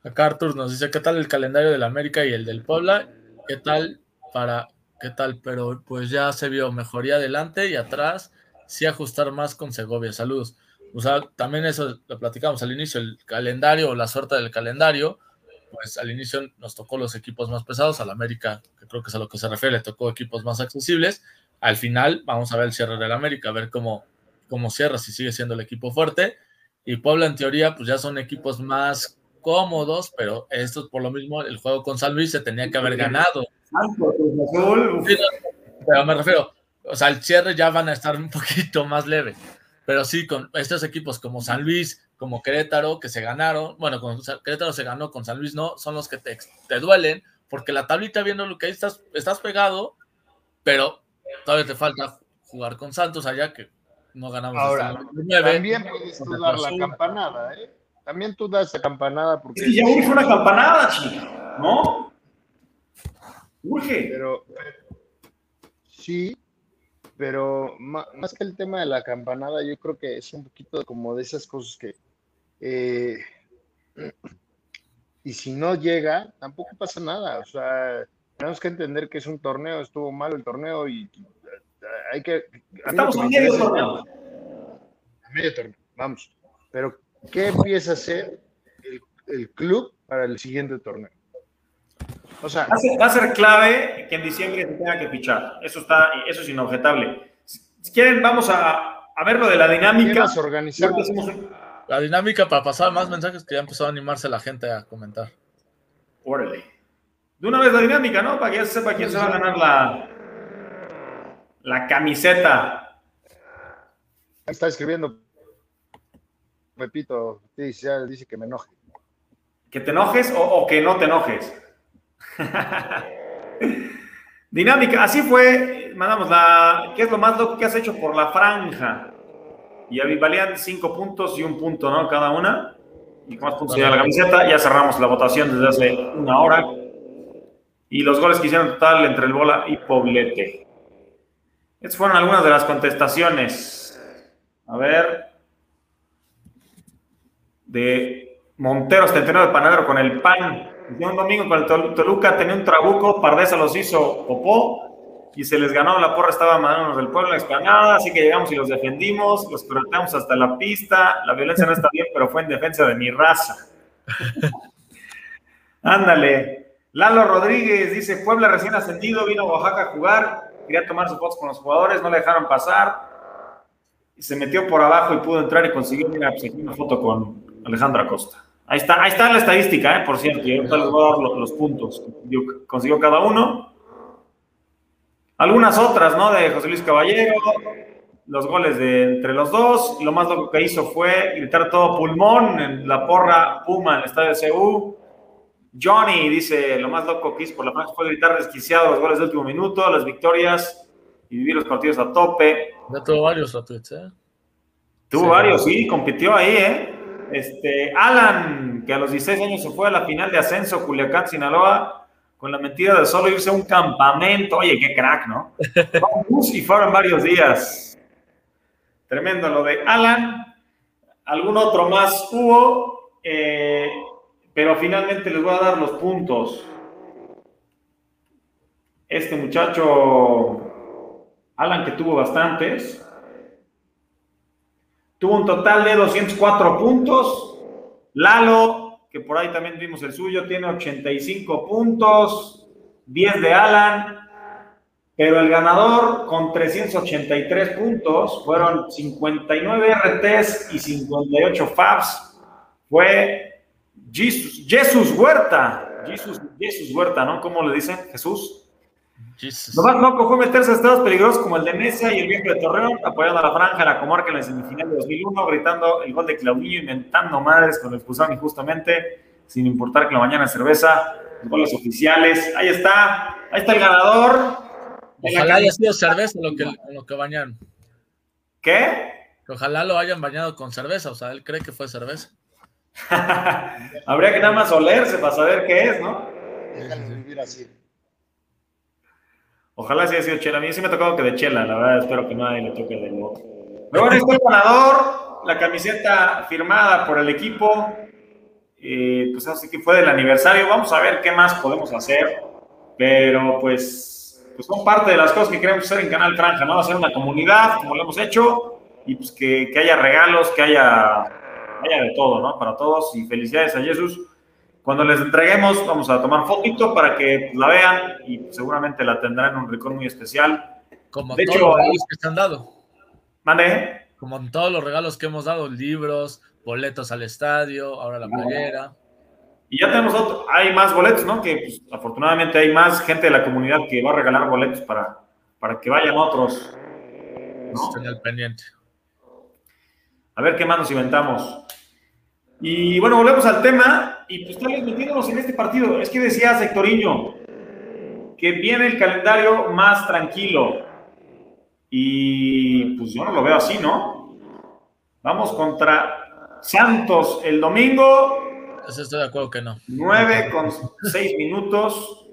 Acá Artur nos dice, ¿qué tal el calendario del América y el del Puebla? ¿Qué tal para qué tal, pero pues ya se vio mejoría adelante y atrás, sí ajustar más con Segovia. Saludos. O sea, también eso lo platicamos al inicio, el calendario la suerte del calendario, pues al inicio nos tocó los equipos más pesados, al América, que creo que es a lo que se refiere, tocó equipos más accesibles. Al final vamos a ver el cierre del América, a ver cómo, cómo cierra, si sigue siendo el equipo fuerte. Y Puebla, en teoría, pues ya son equipos más cómodos, pero estos por lo mismo, el juego con San Luis se tenía que haber ganado pero me refiero, o sea, el cierre ya van a estar un poquito más leve. Pero sí, con estos equipos como San Luis, como Querétaro, que se ganaron, bueno, con Querétaro se ganó, con San Luis no, son los que te, te duelen, porque la tablita viendo lo que ahí estás, estás pegado, pero todavía te falta jugar con Santos allá, que no ganamos. Ahora, también puedes tú dar la campanada, ¿eh? También tú das la campanada porque... Sí, ya fue una campanada, chica, ¿no? Urge. Pero, sí, pero más, que el tema de la campanada, yo creo que es un poquito como de esas cosas que. Eh, y si no llega, tampoco pasa nada. O sea, tenemos que entender que es un torneo, estuvo mal el torneo y hay que. Estamos en medio torneo. Medio torneo, vamos. Pero, ¿qué empieza a hacer el, el club para el siguiente torneo? O sea, va a, ser, clave que en diciembre se tenga que fichar. Eso, está, eso es inobjetable. Si quieren, vamos a, a ver lo de la dinámica. La dinámica para pasar más mensajes que ya empezó a animarse la gente a comentar. Órale. De una vez la dinámica, ¿no? Para que ya se sepa quién se va a ganar la, la camiseta. está escribiendo Pepito, dice, dice que me enoje. ¿Que te enojes o, o que no te enojes? Dinámica, así fue, mandamos la, ¿qué es lo más loco que has hecho por la franja? Y valían cinco puntos y un punto, ¿no? Cada una. Y con más puntos la camiseta, ya cerramos la votación desde hace una hora. Y los goles que hicieron total entre el Bola y Poblete. Estas fueron algunas de las contestaciones. A ver. De Montero 79 Panadero con el pan. un domingo con el Toluca tenía un trabuco, Pardesa los hizo popó y se les ganó la porra, estaba mandándonos del pueblo la explanada, así que llegamos y los defendimos, los cortamos hasta la pista. La violencia no está bien, pero fue en defensa de mi raza. Ándale. Lalo Rodríguez dice: Puebla recién ascendido, vino a Oaxaca a jugar, quería tomar sus fotos con los jugadores, no le dejaron pasar. Y se metió por abajo y pudo entrar y consiguió pues, una foto con Alejandro Acosta. Ahí está, ahí está la estadística, ¿eh? por cierto, y ahorita les voy a dar los, puntos que consiguió cada uno. Algunas otras, ¿no? De José Luis Caballero, los goles de entre los dos. Lo más loco que hizo fue gritar todo pulmón en la porra Puma en el estadio de CU. Johnny dice, lo más loco que hizo por la franja fue gritar desquiciado los goles de último minuto, las victorias y vivir los partidos a tope. Ya tuvo varios retweets, ¿eh? Tuvo varios, sí, compitió ahí, ¿eh? Este, Alan, que a los 16 años se fue a la final de ascenso Culiacán, Sinaloa, con la mentira de solo irse a un campamento. Oye, qué crack, ¿no? y fueron varios días. Tremendo lo de Alan. Algún otro más hubo. Eh, pero finalmente les voy a dar los puntos. Este muchacho, Alan, que tuvo bastantes, tuvo un total de 204 puntos. Lalo, que por ahí también vimos el suyo, tiene 85 puntos, 10 de Alan, pero el ganador con 383 puntos fueron 59 RTs y 58 FABs. Fue Jesús, Jesús Huerta. Jesús, Jesús Huerta, ¿no? ¿Cómo le dicen? Jesús. Lo más loco fue meterse a estados peligrosos como el de Mesa y el viejo de Torreón, apoyando a la franja de la comarca en la semifinal de 2001, gritando el gol de Claudillo, inventando madres con el expulsaron injustamente, sin importar que la mañana cerveza, los goles oficiales. Ahí está, ahí está el ganador. Ojalá haya sido cerveza lo que, lo que bañaron. ¿Qué? Ojalá lo hayan bañado con cerveza, o sea, él cree que fue cerveza. Habría que nada más olerse para saber qué es, ¿no? vivir así. Ojalá sea sido chela. A mí sí me ha tocado que de chela, la verdad, espero que nadie le toque de otro. Pero bueno, este ganador, la camiseta firmada por el equipo, eh, pues así que fue del aniversario. Vamos a ver qué más podemos hacer, pero pues, pues son parte de las cosas que queremos hacer en Canal Franja, ¿no? Hacer una comunidad, como lo hemos hecho, y pues que, que haya regalos, que haya haya de todo, ¿no? Para todos y felicidades a Jesús. Cuando les entreguemos, vamos a tomar fotito para que la vean y seguramente la tendrán en un rincón muy especial. Como de todos hecho, los regalos que se han dado. ¿Mande? Como en todos los regalos que hemos dado, libros, boletos al estadio, ahora la playera. Y ya tenemos otro, hay más boletos, ¿no? Que pues, afortunadamente hay más gente de la comunidad que va a regalar boletos para, para que vayan otros. ¿no? al pendiente. A ver qué más nos inventamos. Y bueno, volvemos al tema y pues tal vez metiéndonos en este partido. Es que decía Sectoriño que viene el calendario más tranquilo. Y pues yo no lo veo así, ¿no? Vamos contra Santos el domingo. estoy de acuerdo que no. 9 con 6 minutos.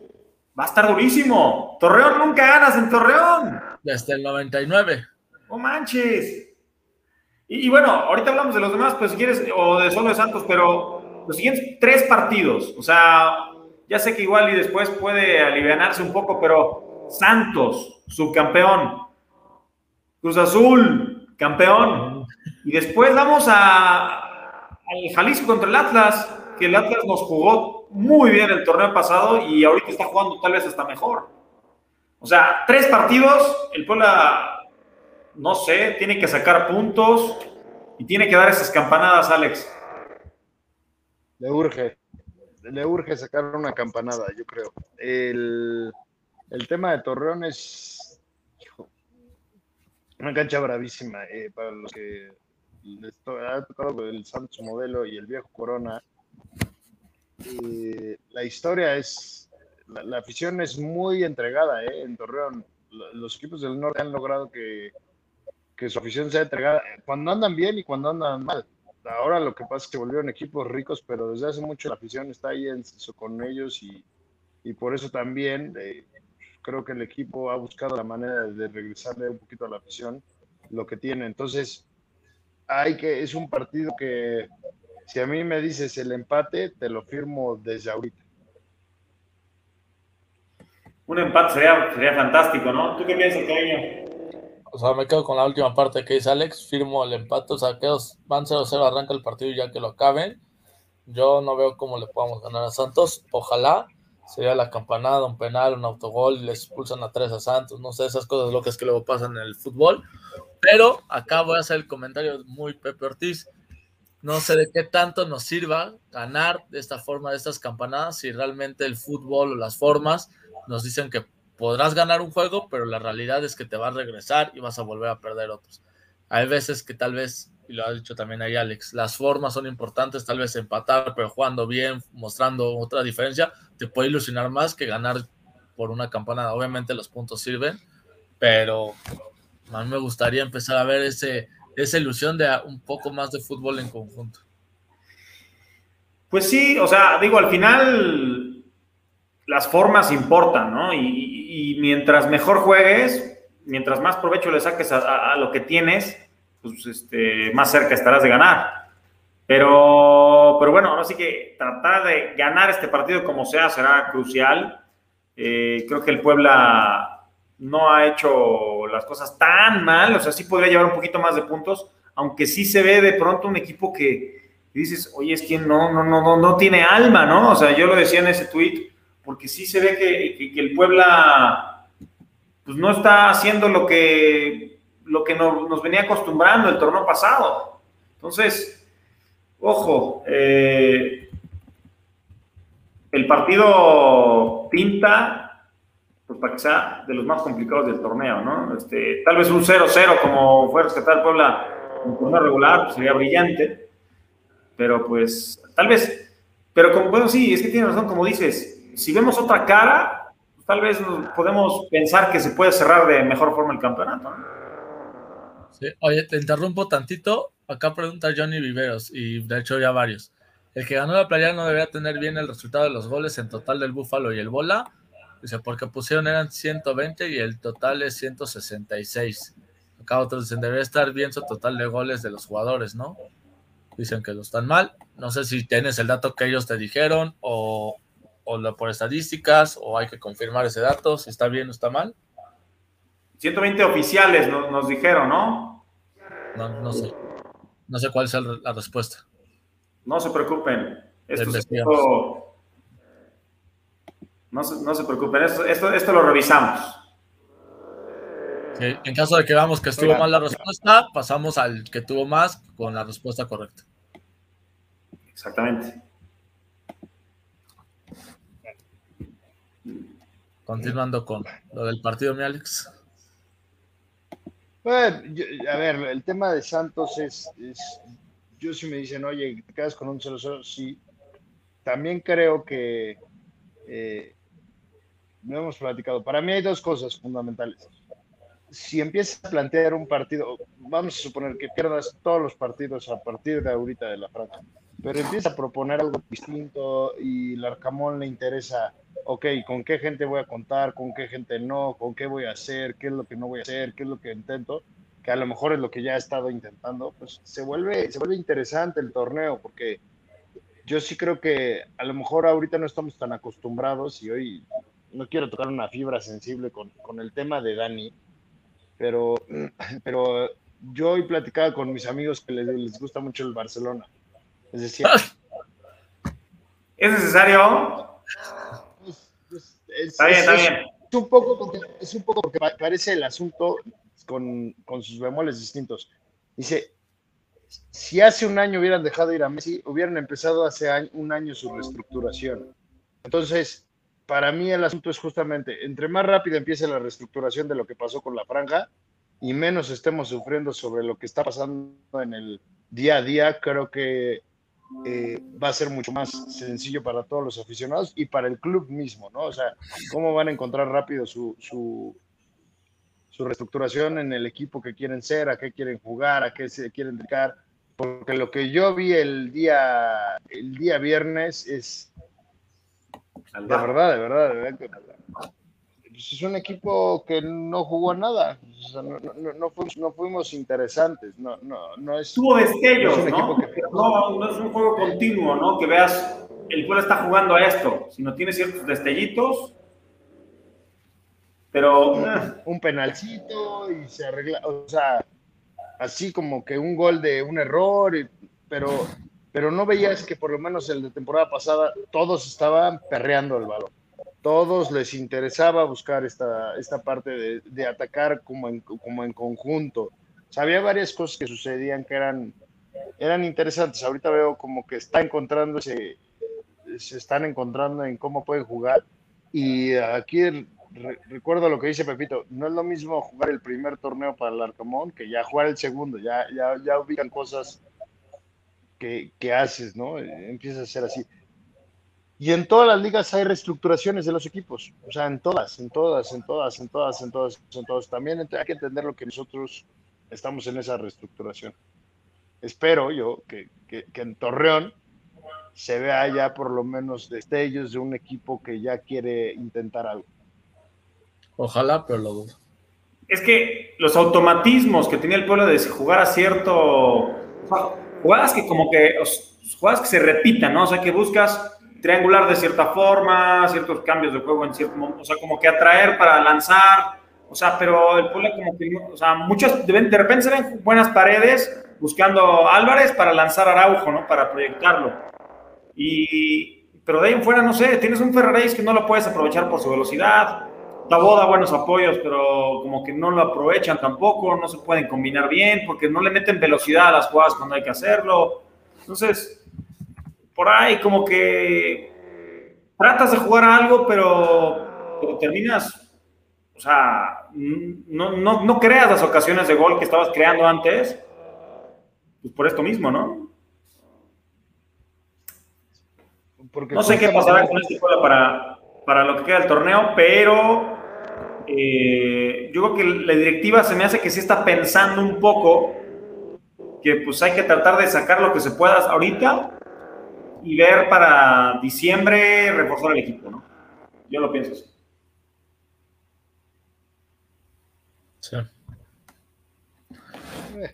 Va a estar durísimo. Torreón nunca ganas en Torreón. Desde el 99. No manches. Y, bueno, ahorita hablamos de los demás, pues si quieres, o de solo de Santos, pero los siguientes tres partidos, o sea, ya sé que igual y después puede alivianarse un poco, pero Santos, subcampeón, Cruz Azul, campeón, y después vamos a, al Jalisco contra el Atlas, que el Atlas nos jugó muy bien el torneo pasado y ahorita está jugando tal vez hasta mejor. O sea, tres partidos, el Puebla no sé, tiene que sacar puntos y tiene que dar esas campanadas, Alex. Le urge, le urge sacar una campanada, yo creo. El, tema de Torreón es una cancha bravísima eh, para los que les ha tocado el Santos modelo y el viejo Corona. Eh, la historia es, la, afición es muy entregada eh, en Torreón. Los equipos del norte han logrado que que su afición sea entregada cuando andan bien y cuando andan mal. Ahora lo que pasa es que volvieron equipos ricos, pero desde hace mucho la afición está ahí en, con ellos y, y por eso también eh, creo que el equipo ha buscado la manera de regresarle un poquito a la afición lo que tiene. Entonces, hay que, es un partido que si a mí me dices el empate, te lo firmo desde ahorita. Un empate sería, sería fantástico, ¿no? ¿Tú qué piensas, cariño? O sea, me quedo con la última parte que dice Alex, firmo el empate, o sea, quedos, van 0-0, arranca el partido y ya que lo acaben. Yo no veo cómo le podamos ganar a Santos. Ojalá sería la campanada, un penal, un autogol, les expulsan a tres a Santos, no sé, esas cosas locas que luego pasan en el fútbol. Pero acá voy a hacer el comentario muy Pepe Ortiz. No sé de qué tanto nos sirva ganar de esta forma, de estas campanadas, si realmente el fútbol o las formas nos dicen que podrás ganar un juego, pero la realidad es que te va a regresar y vas a volver a perder otros. Hay veces que tal vez, y lo ha dicho también ahí Alex, las formas son importantes, tal vez empatar, pero jugando bien, mostrando otra diferencia, te puede ilusionar más que ganar por una campanada. Obviamente los puntos sirven, pero a mí me gustaría empezar a ver ese, esa ilusión de un poco más de fútbol en conjunto. Pues sí, o sea, digo, al final las formas importan, ¿no? Y, mientras mejor juegues, mientras más provecho le saques a, lo que tienes, pues este, más cerca estarás de ganar. Pero, pero bueno, ahora sí que tratar de ganar este partido como sea será crucial. Eh, creo que el Puebla no ha hecho las cosas tan mal, o sea, sí podría llevar un poquito más de puntos, aunque sí se ve de pronto un equipo que dices, oye, es que no, no, no, no, no tiene alma, ¿no? O sea, yo lo decía en ese tweet, porque sí se ve que, el Puebla pues no está haciendo lo que, lo que nos, venía acostumbrando el torneo pasado. Entonces, ojo, eh, el partido pinta pues para que sea de los más complicados del torneo, ¿no? Este, tal vez un 0-0 como fue rescatar Puebla en torneo regular, pues, sería brillante, pero pues tal vez, pero como, bueno, sí, es que tiene razón, como dices, si vemos otra cara, tal vez podemos pensar que se puede cerrar de mejor forma el campeonato. Oye, te interrumpo tantito, acá pregunta Johnny Viveros, y de hecho ya varios. El que ganó la playa no debería tener bien el resultado de los goles en total del Búfalo y el Bola, Dice, porque pusieron eran 120 y el total es 166. Acá otros dicen, debe estar bien su total de goles de los jugadores, ¿no? Dicen que lo están mal. No sé si tienes el dato que ellos te dijeron o, o por estadísticas o hay que confirmar ese dato, si está bien o está mal. 120 oficiales nos, dijeron, ¿no? ¿no? No sé. No sé cuál es la respuesta. No se preocupen. Esto, no se, preocupen, esto, esto, lo revisamos. en caso de que veamos que estuvo mal la respuesta, pasamos al que tuvo más con la respuesta correcta. Exactamente. Continuando con lo del partido, mi Alex. A ver, el tema de Santos es, yo si me dicen, oye, te quedas con un 0-0, sí. También creo que eh, no hemos platicado. Para mí hay dos cosas fundamentales. Si empiezas a plantear un partido, vamos a suponer que pierdas todos los partidos a partir de ahorita de la franja, pero empieza a proponer algo distinto y el Arcamón le interesa, ok, ¿con qué gente voy a contar? ¿Con qué gente no? ¿Con qué voy a hacer? ¿Qué es lo que no voy a hacer? ¿Qué es lo que intento? Que a lo mejor es lo que ya he estado intentando, pues se vuelve, se vuelve interesante el torneo, porque yo sí creo que a lo mejor ahorita no estamos tan acostumbrados y hoy no quiero tocar una fibra sensible con, el tema de Dani, pero, pero yo he platicado con mis amigos que les, gusta mucho el Barcelona. Es decir, ¿es necesario? está bien, está bien. Es un poco porque, es un poco porque parece el asunto con, sus bemoles distintos. Dice, si hace un año hubieran dejado ir a Messi, hubieran empezado hace un año su reestructuración. Entonces, para mí el asunto es justamente, entre más rápido empiece la reestructuración de lo que pasó con la franja y menos estemos sufriendo sobre lo que está pasando en el día a día, creo que eh, va a ser mucho más sencillo para todos los aficionados y para el club mismo, ¿no? O sea, cómo van a encontrar rápido su, su, su reestructuración en el equipo que quieren ser, a qué quieren jugar, a qué se quieren dedicar, porque lo que yo vi el día, el día viernes es de verdad, de verdad, de verdad. Pues, es un equipo que no jugó nada. no, fuimos, interesantes. No, no, no es, Tuvo destellos, ¿no? ¿no? es un juego continuo, ¿no? Que veas, el pueblo está jugando a esto, sino tiene ciertos destellitos. Pero. Un, penalcito y se arregla. O sea, así como que un gol de un error, pero, pero no veías que por lo menos el de temporada pasada todos estaban perreando el balón todos les interesaba buscar esta, esta parte de, de atacar como en, como en conjunto. O había varias cosas que sucedían que eran, eran interesantes. Ahorita veo como que está se están encontrando en cómo pueden jugar. Y aquí recuerdo lo que dice Pepito, no es lo mismo jugar el primer torneo para el Arcamón que ya jugar el segundo, ya, ya, ya ubican cosas que, que haces, ¿no? Empieza a ser así. Y en todas las ligas hay reestructuraciones de los equipos, o sea, en todas, en todas, en todas, en todas, en todas, en todas. También hay que entender lo que nosotros estamos en esa reestructuración. Espero yo que, que, en Torreón se vea ya por lo menos destellos de un equipo que ya quiere intentar algo. Ojalá, pero lo dudo. Es que los automatismos que tenía el pueblo de jugar a cierto. jugadas que como que. Jugadas que se repitan, ¿no? O sea, que buscas triangular de cierta forma, ciertos cambios de juego en cierto momento, o sea, como que atraer para lanzar, o sea, pero el Puebla como que, o sea, muchos, de, de repente se ven buenas paredes buscando Álvarez para lanzar Araujo, ¿no? Para proyectarlo. Y, pero de ahí en fuera, no sé, tienes un Ferraréis que no lo puedes aprovechar por su velocidad, Tabo da buenos apoyos, pero como que no lo aprovechan tampoco, no se pueden combinar bien, porque no le meten velocidad a las jugadas cuando hay que hacerlo. Entonces, por ahí como que tratas de jugar algo, pero, terminas, o sea, no, no, creas las ocasiones de gol que estabas creando antes, pues por esto mismo, ¿no? no sé qué pasará con este juego para, para lo que queda del torneo, pero eh, yo creo que la directiva se me hace que sí está pensando un poco que pues hay que tratar de sacar lo que se pueda ahorita y ver para diciembre reforzar el equipo, ¿no? Yo lo pienso así. Sí. Eh,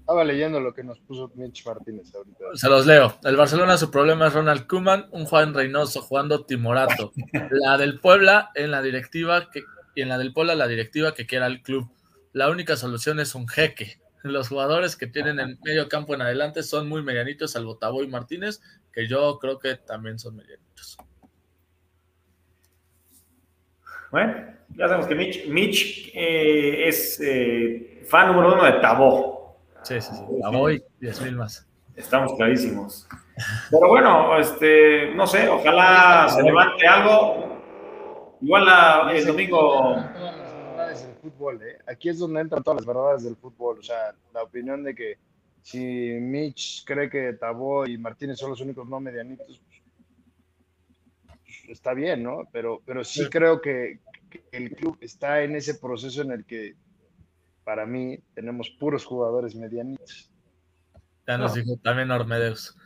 estaba leyendo lo que nos puso Mitch Martínez ahorita. Se los leo. El Barcelona su problema es Ronald Koeman, un Juan Reynoso jugando Timorato. La del Puebla en la directiva que, y en la del Puebla la directiva que quiera el club. La única solución es un jeque. Los jugadores que tienen en medio campo en adelante son muy medianitos, salvo Tabo y Martínez, que yo creo que también son medianitos. Bueno, ya sabemos que Mitch, Mitch eh, es eh, fan número uno de Tabó. Sí, sí, sí. Tabó y 10 mil más. Estamos clarísimos. Pero bueno, este, no sé, ojalá se levante algo. Igual la, el domingo. ¿eh? Aquí es donde entran todas las verdades del fútbol. O sea, la opinión de que si Mitch cree que Tabó y Martínez son los únicos no medianitos, pues, está bien, ¿no? Pero, pero sí, creo que, el club está en ese proceso en el que, para mí, tenemos puros jugadores medianitos. Ya nos dijo también Ormedeus.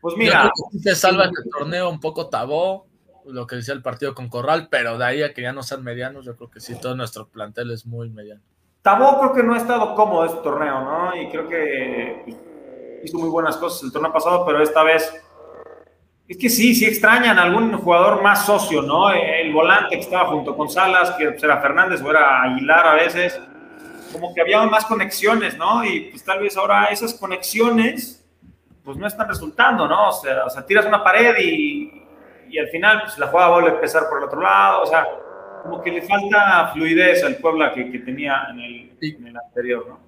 Pues mira, se salva el torneo un poco Tabó, lo que decía el partido con Corral, pero de ahí a que ya no sean medianos, yo creo que sí, todo nuestro plantel es muy mediano. Tabó creo que no ha estado cómodo este torneo, ¿no? Y creo que hizo muy buenas cosas el torneo pasado, pero esta vez es que sí, sí extrañan algún jugador más socio, ¿no? El volante que estaba junto con Salas, que era Fernández o era Aguilar a veces, como que había más conexiones, ¿no? Y pues tal vez ahora esas conexiones pues no están resultando, ¿no? O sea, o sea tiras una pared y, y al final pues la jugada vuelve a empezar por el otro lado, o sea, como que le falta fluidez al Puebla que, que tenía en el, en el, anterior, ¿no?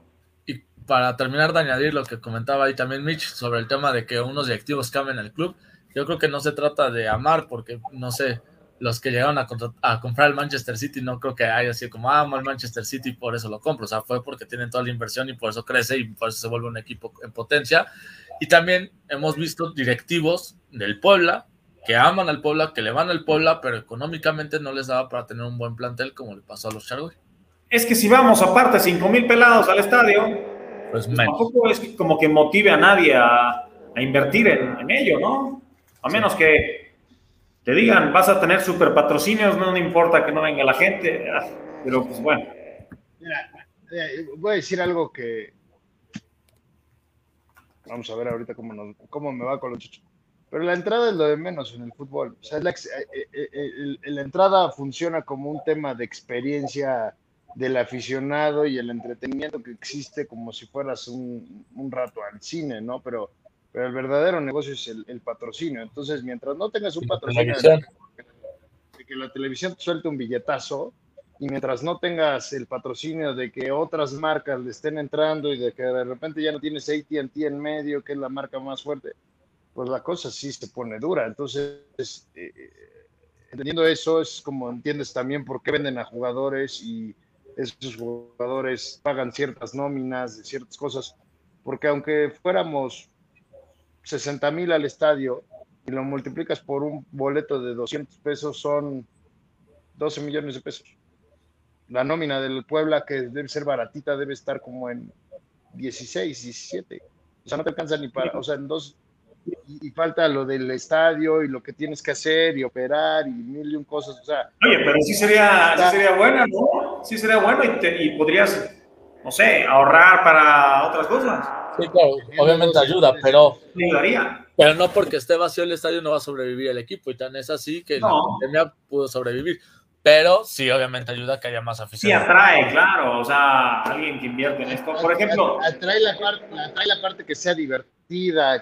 Y para terminar de añadir lo que comentaba ahí también Mitch sobre el tema de que unos directivos cambien el club, yo creo que no se trata de amar, porque no sé, los que llegaron a, a, comprar el Manchester City no creo que haya sido como amo el Manchester City por eso lo compro, o sea, fue porque tienen toda la inversión y por eso crece y por eso se vuelve un equipo en potencia. Y también hemos visto directivos del Puebla que aman al Puebla, que le van al Puebla, pero económicamente no les daba para tener un buen plantel como le pasó a los Chargos. Es que si vamos aparte 5 mil pelados al estadio, pues, pues tampoco es como que motive a nadie a, invertir en, ello, ¿no? A menos que te digan, vas a tener super patrocinios, no, importa que no venga la gente, ah, pero pues bueno. Eh, voy a decir algo que. Vamos a ver ahorita cómo, cómo me va con los chicos. Pero la entrada es lo de menos en el fútbol. O sea, la, eh, eh, la entrada funciona como un tema de experiencia del aficionado y el entretenimiento que existe como si fueras un, un rato al cine, ¿no? Pero, pero el verdadero negocio es el, patrocinio. Entonces, mientras no tengas un patrocinio, de que la televisión te suelte un billetazo, y mientras no tengas el patrocinio de que otras marcas le estén entrando y de que de repente ya no tienes ATT en medio, que es la marca más fuerte, pues la cosa sí se pone dura. Entonces, eh, eh, entendiendo eso, es como entiendes también por qué venden a jugadores y esos jugadores pagan ciertas nóminas de ciertas cosas, porque aunque fuéramos 60 mil al estadio y lo multiplicas por un boleto de 200 pesos, son 12 millones de pesos. La nómina del Puebla, que debe ser baratita, debe estar como en 16, 17. O sea, no te alcanza ni para, o sea, en dos, y, falta lo del estadio y lo que tienes que hacer y operar y mil y un cosas. O sea, Oye, pero sí sería, sí sería buena, ¿no? Sí sería bueno y, y podrías, no sé, ahorrar para otras cosas. Sí, claro, obviamente ayuda, pero. Ayudaría. Pero no porque esté vacío el estadio no va a sobrevivir el equipo y tan es así que no. la pandemia pudo sobrevivir. Pero sí, obviamente ayuda a que haya más aficionados. Sí, atrae, claro. O sea, alguien que invierte en esto. Por ejemplo. Atrae la, parte, atrae la parte que sea divertida,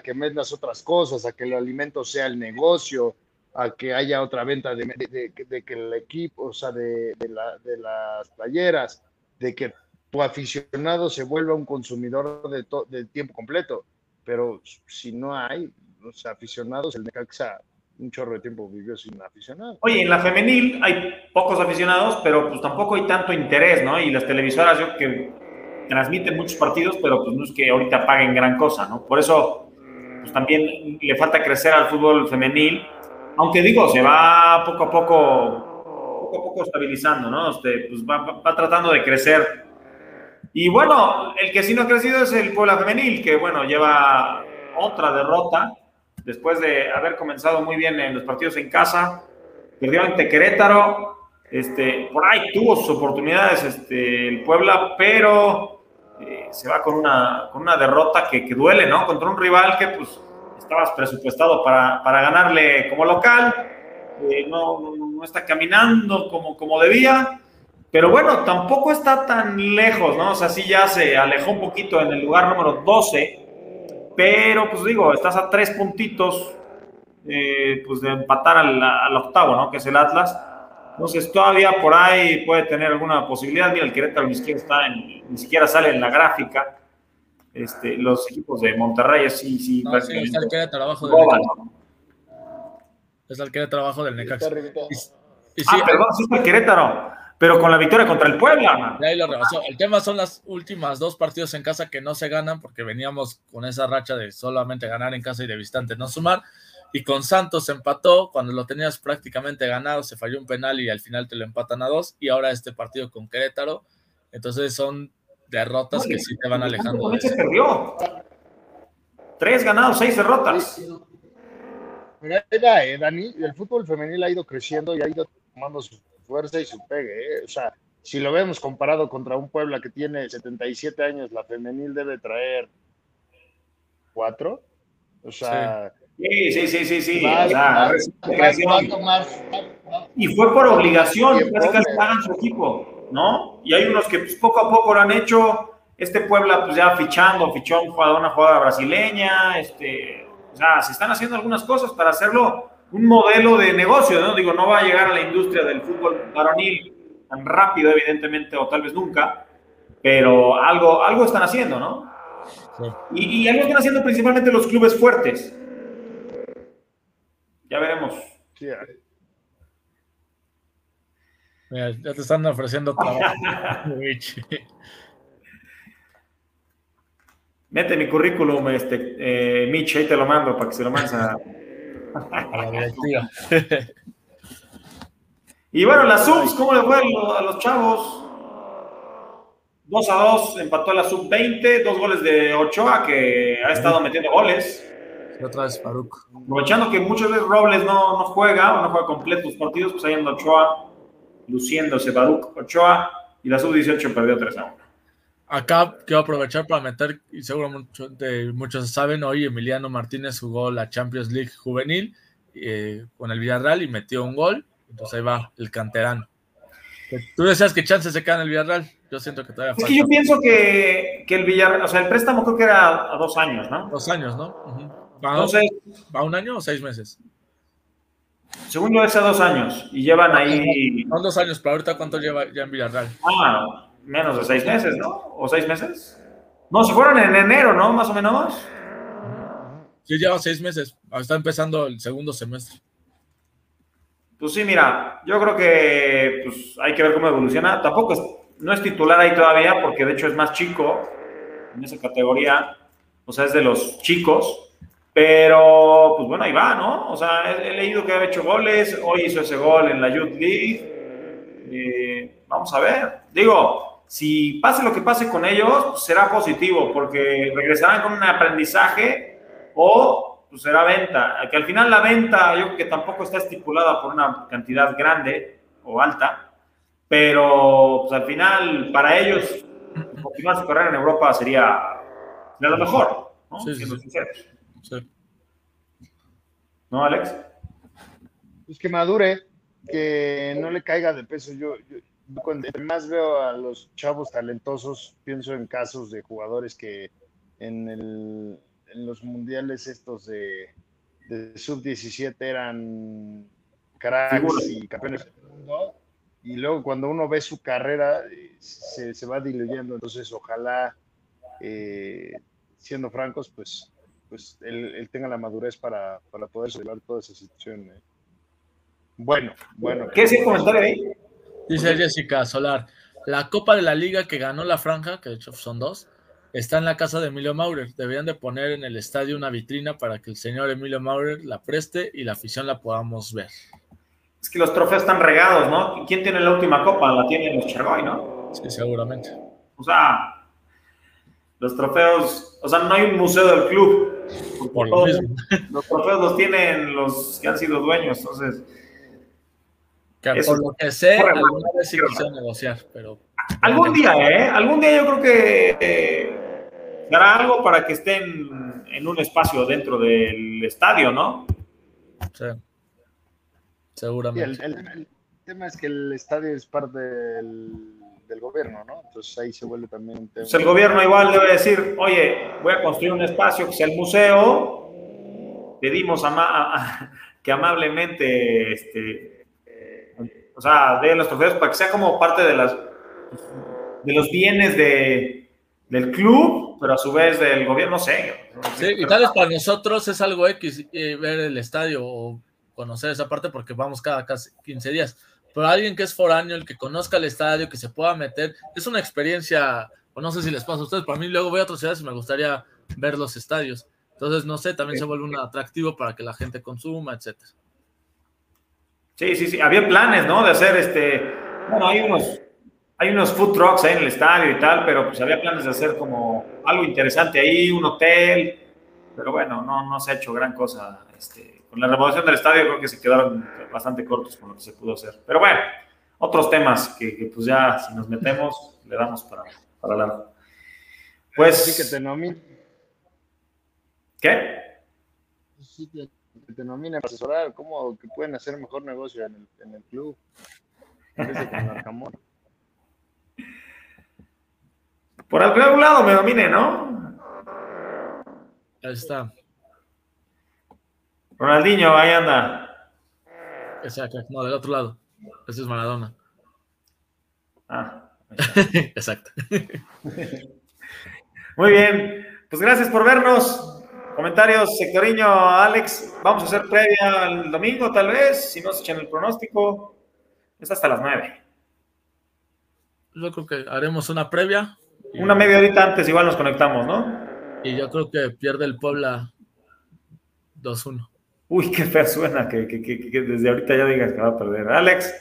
que vendas otras cosas, a que el alimento sea el negocio, a que haya otra venta de, de, que el equipo, o sea, de, la, de las playeras, de que tu aficionado se vuelva un consumidor de, de tiempo completo. Pero si no hay los aficionados, el Necaxa un chorro de tiempo vivió sin aficionados. Oye, en la femenil hay pocos aficionados, pero pues tampoco hay tanto interés, ¿no? Y las televisoras yo que transmiten muchos partidos, pero pues no es que ahorita paguen gran cosa, ¿no? Por eso pues también le falta crecer al fútbol femenil, aunque digo, se va poco a poco, poco a poco estabilizando, ¿no? Este, pues va, va tratando de crecer. Y bueno, el que sí no ha crecido es el Puebla Femenil, que bueno, lleva otra derrota, después de haber comenzado muy bien en los partidos en casa, perdió ante Querétaro, este, por ahí tuvo sus oportunidades este, el Puebla, pero eh, se va con una, con una derrota que, que, duele, ¿no? Contra un rival que pues estabas presupuestado para, para ganarle como local, eh, no, no, está caminando como, como debía, pero bueno, tampoco está tan lejos, ¿no? O sea, sí ya se alejó un poquito en el lugar número 12 pero pues digo, estás a tres puntitos eh, pues de empatar al, octavo, ¿no? Que es el Atlas. Entonces todavía por ahí puede tener alguna posibilidad. Mira, el Querétaro ni siquiera, está en, ni siquiera sale en la gráfica. Este, los equipos de Monterrey sí, sí. No, sí está el Querétaro abajo del Está el Querétaro abajo del Necaxa. ah, perdón, sí está el Querétaro pero con la victoria contra el Puebla. ahí lo rebasó. El tema son las últimas dos partidos en casa que no se ganan porque veníamos con esa racha de solamente ganar en casa y de visitante no sumar. Y con Santos empató cuando lo tenías prácticamente ganado, se falló un penal y al final te lo empatan a dos. Y ahora este partido con Querétaro. Entonces son derrotas que sí te van alejando. se perdió. Tres ganados, seis derrotas. Ahí eh, Dani. El fútbol femenil ha ido creciendo y ha ido tomando su fuerza y su pegue. ¿eh? O sea, si lo vemos comparado contra un Puebla que tiene 77 años, la femenil debe traer cuatro. O sea. Sí, sí, sí, sí, sí. y fue por obligación, casi casi pagan su equipo, ¿no? Y hay unos que pues, poco a poco lo han hecho. Este Puebla, pues ya fichando, fichó un jugador, una jugada brasileña, este, o sea, se están haciendo algunas cosas para hacerlo un modelo de negocio, ¿no? Digo, no va a llegar a la industria del fútbol varonil tan rápido, evidentemente, o tal vez nunca, pero algo, algo están haciendo, ¿no? Y, algo están haciendo principalmente los clubes fuertes. Ya veremos. Mira, ya te están ofreciendo trabajo. Mete mi currículum, este, eh, Mitch, ahí te lo mando para que se lo mandes a, y bueno, las subs, ¿cómo le fue a los chavos? 2 a 2 empató la sub 20, dos goles de Ochoa que ha estado metiendo goles. Otra vez Faruk. Aprovechando que muchas veces Robles no, no juega o no juega completos partidos, pues ahí anda Ochoa luciéndose Baruch Ochoa y la sub-18 perdió 3 a 1. Acá quiero aprovechar para meter, y seguro muchos saben, hoy Emiliano Martínez jugó la Champions League juvenil eh, con el Villarreal y metió un gol. Entonces ahí va el canterano. Tú decías que chances se queda en el Villarreal. Yo siento que todavía Es que yo pienso que, que, el Villarreal, o sea, el préstamo creo que era a dos años, ¿no? Dos años, ¿no? Entonces, ¿Va un año o seis meses? Según yo, hace dos años. Y llevan ahí. Son dos años, pero ahorita ¿cuánto lleva ya en Villarreal? Ah, menos de seis meses, ¿no? ¿O seis meses? No, se fueron en enero, ¿no? Más o menos. Sí, lleva seis meses. Está empezando el segundo semestre. Pues sí, mira, yo creo que pues, hay que ver cómo evoluciona. Tampoco es, no es titular ahí todavía, porque de hecho es más chico en esa categoría. O sea, es de los chicos. Pero, pues bueno, ahí va, ¿no? O sea, he, leído que ha hecho goles, hoy hizo ese gol en la Youth League. Eh, vamos a ver. Digo, si pase lo que pase con ellos, será positivo, porque regresarán con un aprendizaje o pues, será venta. Que al final la venta, yo creo que tampoco está estipulada por una cantidad grande o alta, pero pues al final, para ellos, continuar su carrera en Europa sería, lo mejor, ¿no? Sí, sí, sí. ¿No, Alex? Pues que madure, que no le caiga de peso. Yo, cuando más veo a los chavos talentosos, pienso en casos de jugadores que en, el, en los mundiales estos de, sub-17 eran cracks y campeones del mundo. Y luego cuando uno ve su carrera, se, se va diluyendo. Entonces, ojalá, eh, siendo francos, pues pues él, tenga la madurez para, poder llevar toda esa situación. ¿eh? Bueno, bueno. ¿Qué es el comentario ahí? Dice Jessica Solar, la Copa de la Liga que ganó la Franja, que de hecho son dos, está en la casa de Emilio Maurer. Deberían de poner en el estadio una vitrina para que el señor Emilio Maurer la preste y la afición la podamos ver. Es que los trofeos están regados, ¿no? ¿Quién tiene la última copa? La tiene los Chergoy, ¿no? Sí, seguramente. O sea, los trofeos, o sea, no hay un museo del club. Por lo mismo. Los trofeos los tienen los que han sido dueños, entonces. Que por lo que sé, alguna vez sí negociar, pero. Algún día, ¿eh? Algún día yo creo que eh, hará algo para que estén en un espacio dentro del estadio, ¿no? Sí. Seguramente. el tema es que el estadio es parte del del gobierno, ¿no? Entonces ahí se vuelve también un tema. Pues el gobierno igual debe decir, oye, voy a construir un espacio que sea el museo, pedimos a, que amablemente, este, o sea, den los trofeos para que sea como parte de las de los bienes de, del club, pero a su vez del gobierno, no sé. Sí, y tal vez para nosotros es algo X eh, ver el estadio o conocer esa parte porque vamos cada casi 15 días pero alguien que es foráneo, el que conozca el estadio, que se pueda meter, es una experiencia, o no sé si les pasa a ustedes, para mí luego voy a otras ciudades y me gustaría ver los estadios. Entonces, no sé, también se vuelve un atractivo para que la gente consuma, etcétera. Sí, sí, sí, había planes, ¿no? De hacer este, bueno, hay unos, hay unos food trucks ahí en el estadio y tal, pero pues había planes de hacer como algo interesante ahí, un hotel, pero bueno, no, no se ha hecho gran cosa, este, con la remodelación del estadio creo que se quedaron bastante cortos con lo que se pudo hacer. Pero bueno, otros temas que, pues ya si nos metemos le damos para, para largo. Pues... Sí, que te nominen. ¿Qué? Sí, que te nominen para asesorar cómo que pueden hacer mejor negocio en el, en el club. Por algún lado me domine, ¿no? Ahí está. Ronaldinho, ahí anda. Exacto, no, del otro lado. Ese es Maradona. Ah. Exacto. Muy bien, pues gracias por vernos. Comentarios, sectoriño, Alex. Vamos a hacer previa el domingo, tal vez, si no se echan el pronóstico. Es hasta las nueve. Yo creo que haremos una previa. Una media horita antes, igual nos conectamos, ¿no? Y yo creo que pierde el Puebla 2-1. Uy, qué fea suena que, desde ahorita ya digas que va a perder. Alex.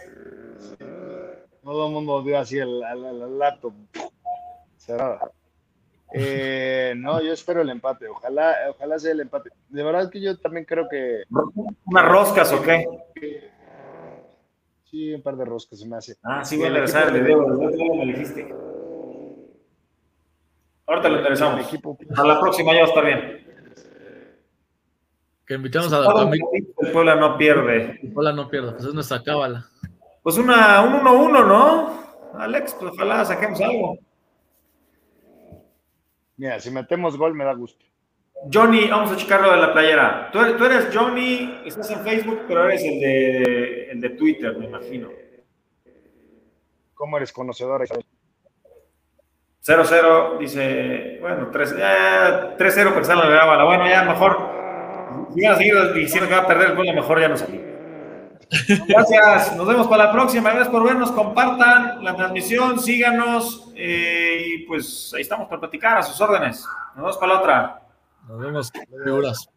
Todo el mundo dio así el, el, laptop. Cerrada. Eh, no, yo espero el empate, ojalá, ojalá sea el empate. De verdad que yo también creo que... ¿Unas roscas o qué? Sí, un par de roscas se me hace. Ah, sí, voy a enderezar el video, me dijiste. Ahorita lo enderezamos. A la próxima ya va a estar bien. Que invitamos a la El Puebla no pierde. El Puebla no pierde, pues es nuestra cábala. Pues una, un 1-1, ¿no? Alex, pues ojalá saquemos algo. Mira, si metemos gol me da gusto. Johnny, vamos a checarlo de la playera. Tú, eres Johnny, estás en Facebook, pero eres el de, el de Twitter, me imagino. ¿Cómo eres conocedor? 0-0, dice, bueno, 3-0 pensando en la cábala. Bueno, ya mejor, si van a seguir diciendo que va a perder el gol, mejor ya no salimos. Gracias, nos vemos para la próxima. Gracias por vernos, compartan la transmisión, síganos eh, y pues ahí estamos para platicar a sus órdenes. Nos vemos para la otra. Nos vemos, horas.